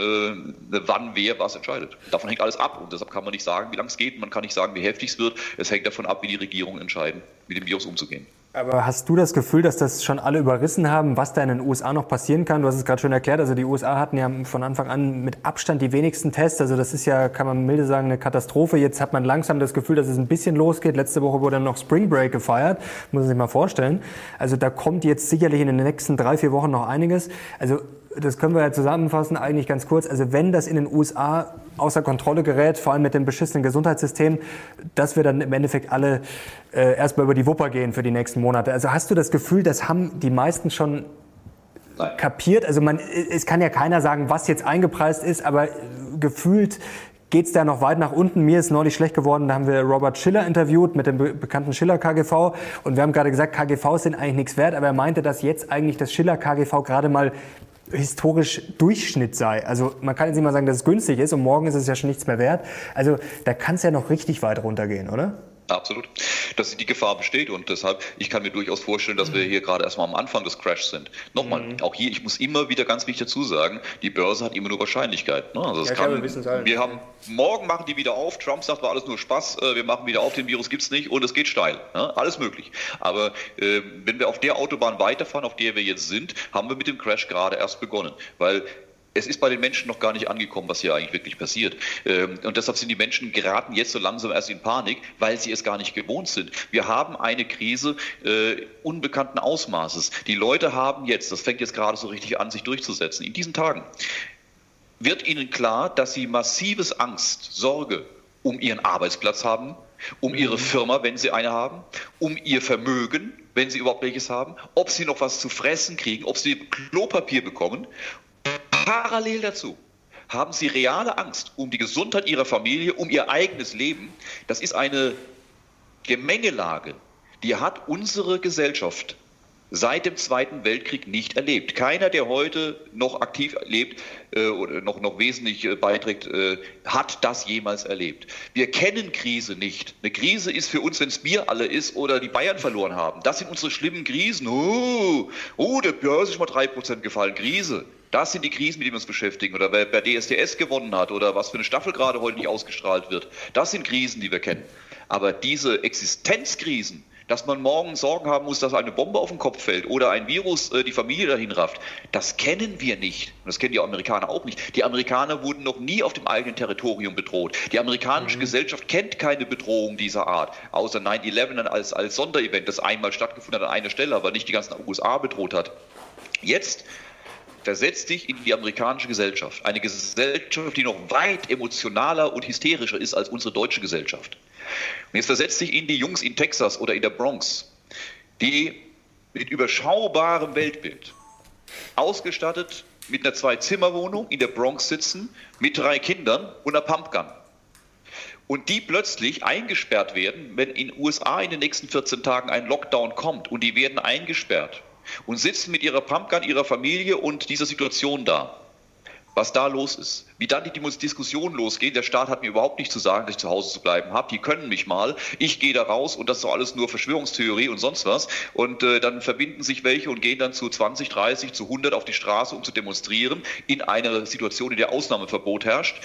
Speaker 2: wann wer was entscheidet. Davon hängt alles ab und deshalb kann man nicht sagen, wie lange es geht. Man kann nicht sagen, wie heftig es wird. Es hängt davon ab, wie die Regierungen entscheiden, mit dem Virus umzugehen.
Speaker 1: Aber hast du das Gefühl, dass das schon alle überrissen haben, was da in den USA noch passieren kann? Du hast es gerade schon erklärt, also die USA hatten ja von Anfang an mit Abstand die wenigsten Tests. Also das ist ja, kann man milde sagen, eine Katastrophe. Jetzt hat man langsam das Gefühl, dass es ein bisschen losgeht. Letzte Woche wurde noch Spring Break gefeiert, muss man sich mal vorstellen. Also da kommt jetzt sicherlich in den nächsten drei, vier Wochen noch einiges. Also das können wir ja zusammenfassen, eigentlich ganz kurz. Also wenn das in den USA außer Kontrolle gerät, vor allem mit dem beschissenen Gesundheitssystem, dass wir dann im Endeffekt alle äh, erstmal über die Wupper gehen für die nächsten Monate. Also hast du das Gefühl, das haben die meisten schon Nein. kapiert? Also man, es kann ja keiner sagen, was jetzt eingepreist ist, aber gefühlt geht es da noch weit nach unten. Mir ist neulich schlecht geworden, da haben wir Robert Schiller interviewt mit dem bekannten Schiller KGV und wir haben gerade gesagt, KGVs sind eigentlich nichts wert, aber er meinte, dass jetzt eigentlich das Schiller KGV gerade mal historisch Durchschnitt sei. Also man kann jetzt nicht mal sagen, dass es günstig ist und morgen ist es ja schon nichts mehr wert. Also da kann es ja noch richtig weit runtergehen, oder?
Speaker 2: Absolut. Dass die Gefahr besteht und deshalb, ich kann mir durchaus vorstellen, dass wir hier gerade erstmal am Anfang des Crashs sind. Nochmal, mhm. auch hier, ich muss immer wieder ganz wichtig dazu sagen, die Börse hat immer nur Wahrscheinlichkeit. Ne? Also ja, kann, wir, wir haben, morgen machen die wieder auf, Trump sagt, war alles nur Spaß, äh, wir machen wieder auf, den Virus gibt es nicht und es geht steil. Ne? Alles möglich. Aber äh, wenn wir auf der Autobahn weiterfahren, auf der wir jetzt sind, haben wir mit dem Crash gerade erst begonnen. Weil es ist bei den Menschen noch gar nicht angekommen, was hier eigentlich wirklich passiert. Ähm, und deshalb sind die Menschen geraten jetzt so langsam erst in Panik, weil sie es gar nicht gewohnt sind. Wir haben eine Krise äh, unbekannten Ausmaßes. Die Leute haben jetzt, das fängt jetzt gerade so richtig an, sich durchzusetzen, in diesen Tagen wird ihnen klar, dass sie massives Angst, Sorge um ihren Arbeitsplatz haben, um ihre mhm. Firma, wenn sie eine haben, um ihr Vermögen, wenn sie überhaupt welches haben, ob sie noch was zu fressen kriegen, ob sie Klopapier bekommen Parallel dazu haben sie reale Angst um die Gesundheit ihrer Familie, um ihr eigenes Leben. Das ist eine Gemengelage, die hat unsere Gesellschaft seit dem Zweiten Weltkrieg nicht erlebt. Keiner, der heute noch aktiv lebt äh, oder noch, noch wesentlich äh, beiträgt, äh, hat das jemals erlebt. Wir kennen Krise nicht. Eine Krise ist für uns, wenn es Bier alle ist oder die Bayern verloren haben. Das sind unsere schlimmen Krisen. Oh, oh der Börse ist mal drei Prozent gefallen. Krise. Das sind die Krisen, mit denen wir uns beschäftigen. Oder wer bei DSDS gewonnen hat oder was für eine Staffel gerade heute nicht ausgestrahlt wird. Das sind Krisen, die wir kennen. Aber diese Existenzkrisen, dass man morgen Sorgen haben muss, dass eine Bombe auf den Kopf fällt oder ein Virus äh, die Familie dahin rafft, das kennen wir nicht. Und das kennen die Amerikaner auch nicht. Die Amerikaner wurden noch nie auf dem eigenen Territorium bedroht. Die amerikanische mhm. Gesellschaft kennt keine Bedrohung dieser Art, außer 9-11 als, als Sonderevent, das einmal stattgefunden hat an einer Stelle, aber nicht die ganzen USA bedroht hat. Jetzt versetz dich in die amerikanische Gesellschaft. Eine Gesellschaft, die noch weit emotionaler und hysterischer ist als unsere deutsche Gesellschaft. Und jetzt versetz dich in die Jungs in Texas oder in der Bronx, die mit überschaubarem Weltbild, ausgestattet mit einer Zwei-Zimmer-Wohnung in der Bronx sitzen, mit drei Kindern und einer Pumpgun. Und die plötzlich eingesperrt werden, wenn in den USA in den nächsten 14 Tagen ein Lockdown kommt und die werden eingesperrt und sitzen mit ihrer Pumpgun, ihrer Familie und dieser Situation da. Was da los ist, wie dann die Diskussion losgeht, der Staat hat mir überhaupt nicht zu sagen, dass ich zu Hause zu bleiben habe, die können mich mal, ich gehe da raus und das ist doch alles nur Verschwörungstheorie und sonst was. Und äh, dann verbinden sich welche und gehen dann zu 20, 30, zu 100 auf die Straße, um zu demonstrieren, in einer Situation, in der Ausnahmeverbot herrscht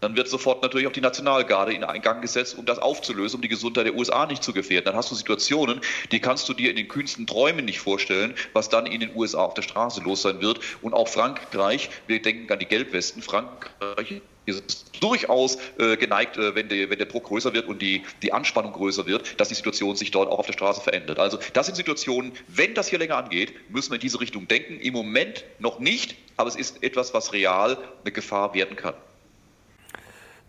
Speaker 2: dann wird sofort natürlich auch die Nationalgarde in Eingang gesetzt, um das aufzulösen, um die Gesundheit der USA nicht zu gefährden. Dann hast du Situationen, die kannst du dir in den kühnsten Träumen nicht vorstellen, was dann in den USA auf der Straße los sein wird. Und auch Frankreich, wir denken an die Gelbwesten, Frankreich ist durchaus äh, geneigt, äh, wenn, die, wenn, der Druck größer wird und die, die Anspannung größer wird, dass die Situation sich dort auch auf der Straße verändert. Also das sind Situationen, wenn das hier länger angeht, müssen wir in diese Richtung denken. Im Moment noch nicht, aber es ist etwas, was real eine Gefahr werden kann.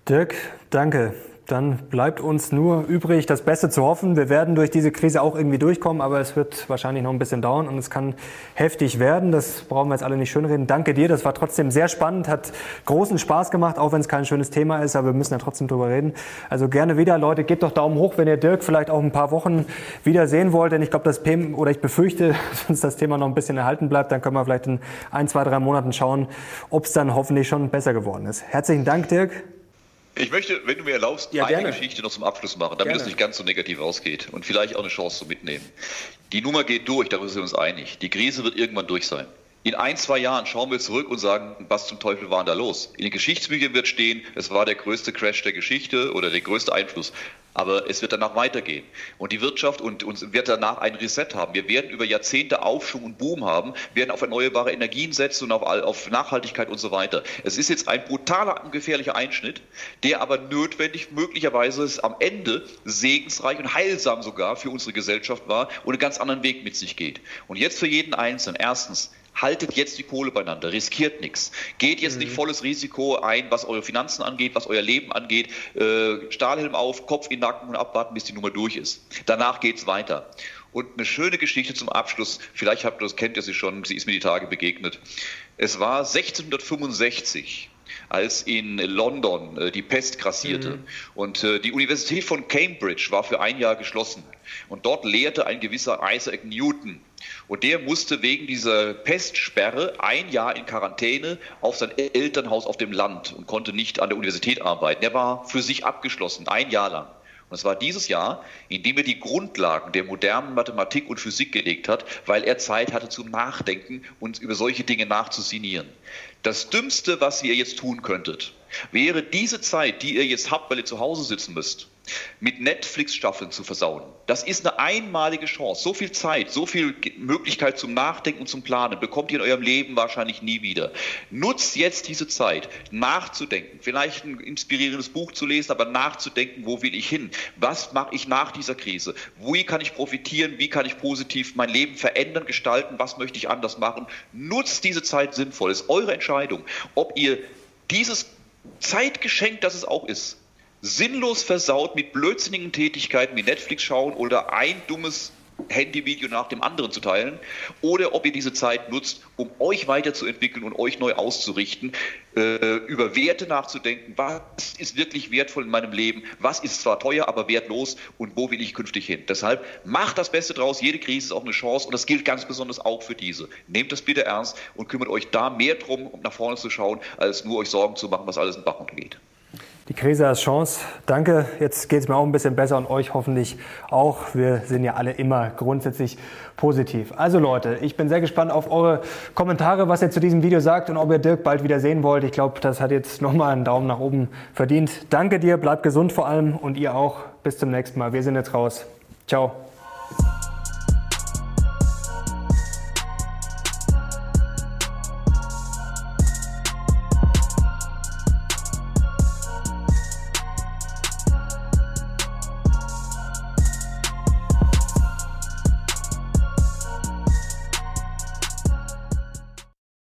Speaker 1: Dirk, danke. Dann bleibt uns nur übrig, das Beste zu hoffen. Wir werden durch diese Krise auch irgendwie durchkommen, aber es wird wahrscheinlich noch ein bisschen dauern und es kann heftig werden. Das brauchen wir jetzt alle nicht schönreden. Danke dir, das war trotzdem sehr spannend, hat großen Spaß gemacht, auch wenn es kein schönes Thema ist, aber wir müssen ja trotzdem drüber reden. Also gerne wieder, Leute, gebt doch Daumen hoch, wenn ihr Dirk vielleicht auch ein paar Wochen wieder sehen wollt, denn ich glaube, das Thema, oder ich befürchte, dass uns das Thema noch ein bisschen erhalten bleibt, dann können wir vielleicht in ein, zwei, drei Monaten schauen, ob es dann hoffentlich schon besser geworden ist. Herzlichen Dank, Dirk.
Speaker 2: Ich möchte, wenn du mir erlaubst, ja, eine gerne. Geschichte noch zum Abschluss machen, damit es nicht ganz so negativ ausgeht und vielleicht auch eine Chance zu mitnehmen. Die Nummer geht durch, darüber sind wir uns einig. Die Krise wird irgendwann durch sein. In ein, zwei Jahren schauen wir zurück und sagen, was zum Teufel war da los? In den Geschichtsbüchern wird stehen, es war der größte Crash der Geschichte oder der größte Einfluss. Aber es wird danach weitergehen. Und die Wirtschaft und, und wird danach ein Reset haben. Wir werden über Jahrzehnte Aufschwung und Boom haben, werden auf erneuerbare Energien setzen und auf, auf Nachhaltigkeit und so weiter. Es ist jetzt ein brutaler und gefährlicher Einschnitt, der aber notwendig, möglicherweise am Ende segensreich und heilsam sogar für unsere Gesellschaft war und einen ganz anderen Weg mit sich geht. Und jetzt für jeden Einzelnen. Erstens, haltet jetzt die Kohle beieinander, riskiert nichts. Geht jetzt mhm. nicht volles Risiko ein, was eure Finanzen angeht, was euer Leben angeht. Äh, Stahlhelm auf, Kopf in den Nacken und abwarten, bis die Nummer durch ist. Danach geht es weiter. Und eine schöne Geschichte zum Abschluss, vielleicht habt ihr das, kennt ihr sie schon, sie ist mir die Tage begegnet. Es war 1665 als in London äh, die Pest grassierte. Mhm. Und äh, die Universität von Cambridge war für ein Jahr geschlossen. Und dort lehrte ein gewisser Isaac Newton. Und der musste wegen dieser Pestsperre ein Jahr in Quarantäne auf sein Elternhaus auf dem Land und konnte nicht an der Universität arbeiten. Er war für sich abgeschlossen, ein Jahr lang. Und es war dieses Jahr, in dem er die Grundlagen der modernen Mathematik und Physik gelegt hat, weil er Zeit hatte zum Nachdenken und über solche Dinge nachzusinieren. Das Dümmste, was ihr jetzt tun könntet, wäre diese Zeit, die ihr jetzt habt, weil ihr zu Hause sitzen müsst, mit Netflix-Staffeln zu versauen. Das ist eine einmalige Chance. So viel Zeit, so viel Möglichkeit zum Nachdenken und zum Planen bekommt ihr in eurem Leben wahrscheinlich nie wieder. Nutzt jetzt diese Zeit, nachzudenken, vielleicht ein inspirierendes Buch zu lesen, aber nachzudenken, wo will ich hin? Was mache ich nach dieser Krise? Wie kann ich profitieren? Wie kann ich positiv mein Leben verändern, gestalten? Was möchte ich anders machen? Nutzt diese Zeit sinnvoll. Es ist eure Entscheidung, ob ihr dieses Zeitgeschenk, das es auch ist, sinnlos versaut mit blödsinnigen Tätigkeiten wie Netflix schauen oder ein dummes Handyvideo nach dem anderen zu teilen oder ob ihr diese Zeit nutzt, um euch weiterzuentwickeln und euch neu auszurichten, äh, über Werte nachzudenken, was ist wirklich wertvoll in meinem Leben, was ist zwar teuer, aber wertlos und wo will ich künftig hin. Deshalb macht das Beste draus, jede Krise ist auch eine Chance und das gilt ganz besonders auch für diese. Nehmt das bitte ernst und kümmert euch da mehr drum, um nach vorne zu schauen, als nur euch Sorgen zu machen, was alles in Bach untergeht.
Speaker 1: Die Krise als Chance. Danke. Jetzt geht es mir auch ein bisschen besser und euch hoffentlich auch. Wir sind ja alle immer grundsätzlich positiv. Also Leute, ich bin sehr gespannt auf eure Kommentare, was ihr zu diesem Video sagt und ob ihr Dirk bald wieder sehen wollt. Ich glaube, das hat jetzt nochmal einen Daumen nach oben verdient. Danke dir, bleibt gesund vor allem und ihr auch. Bis zum nächsten Mal. Wir sind jetzt raus. Ciao.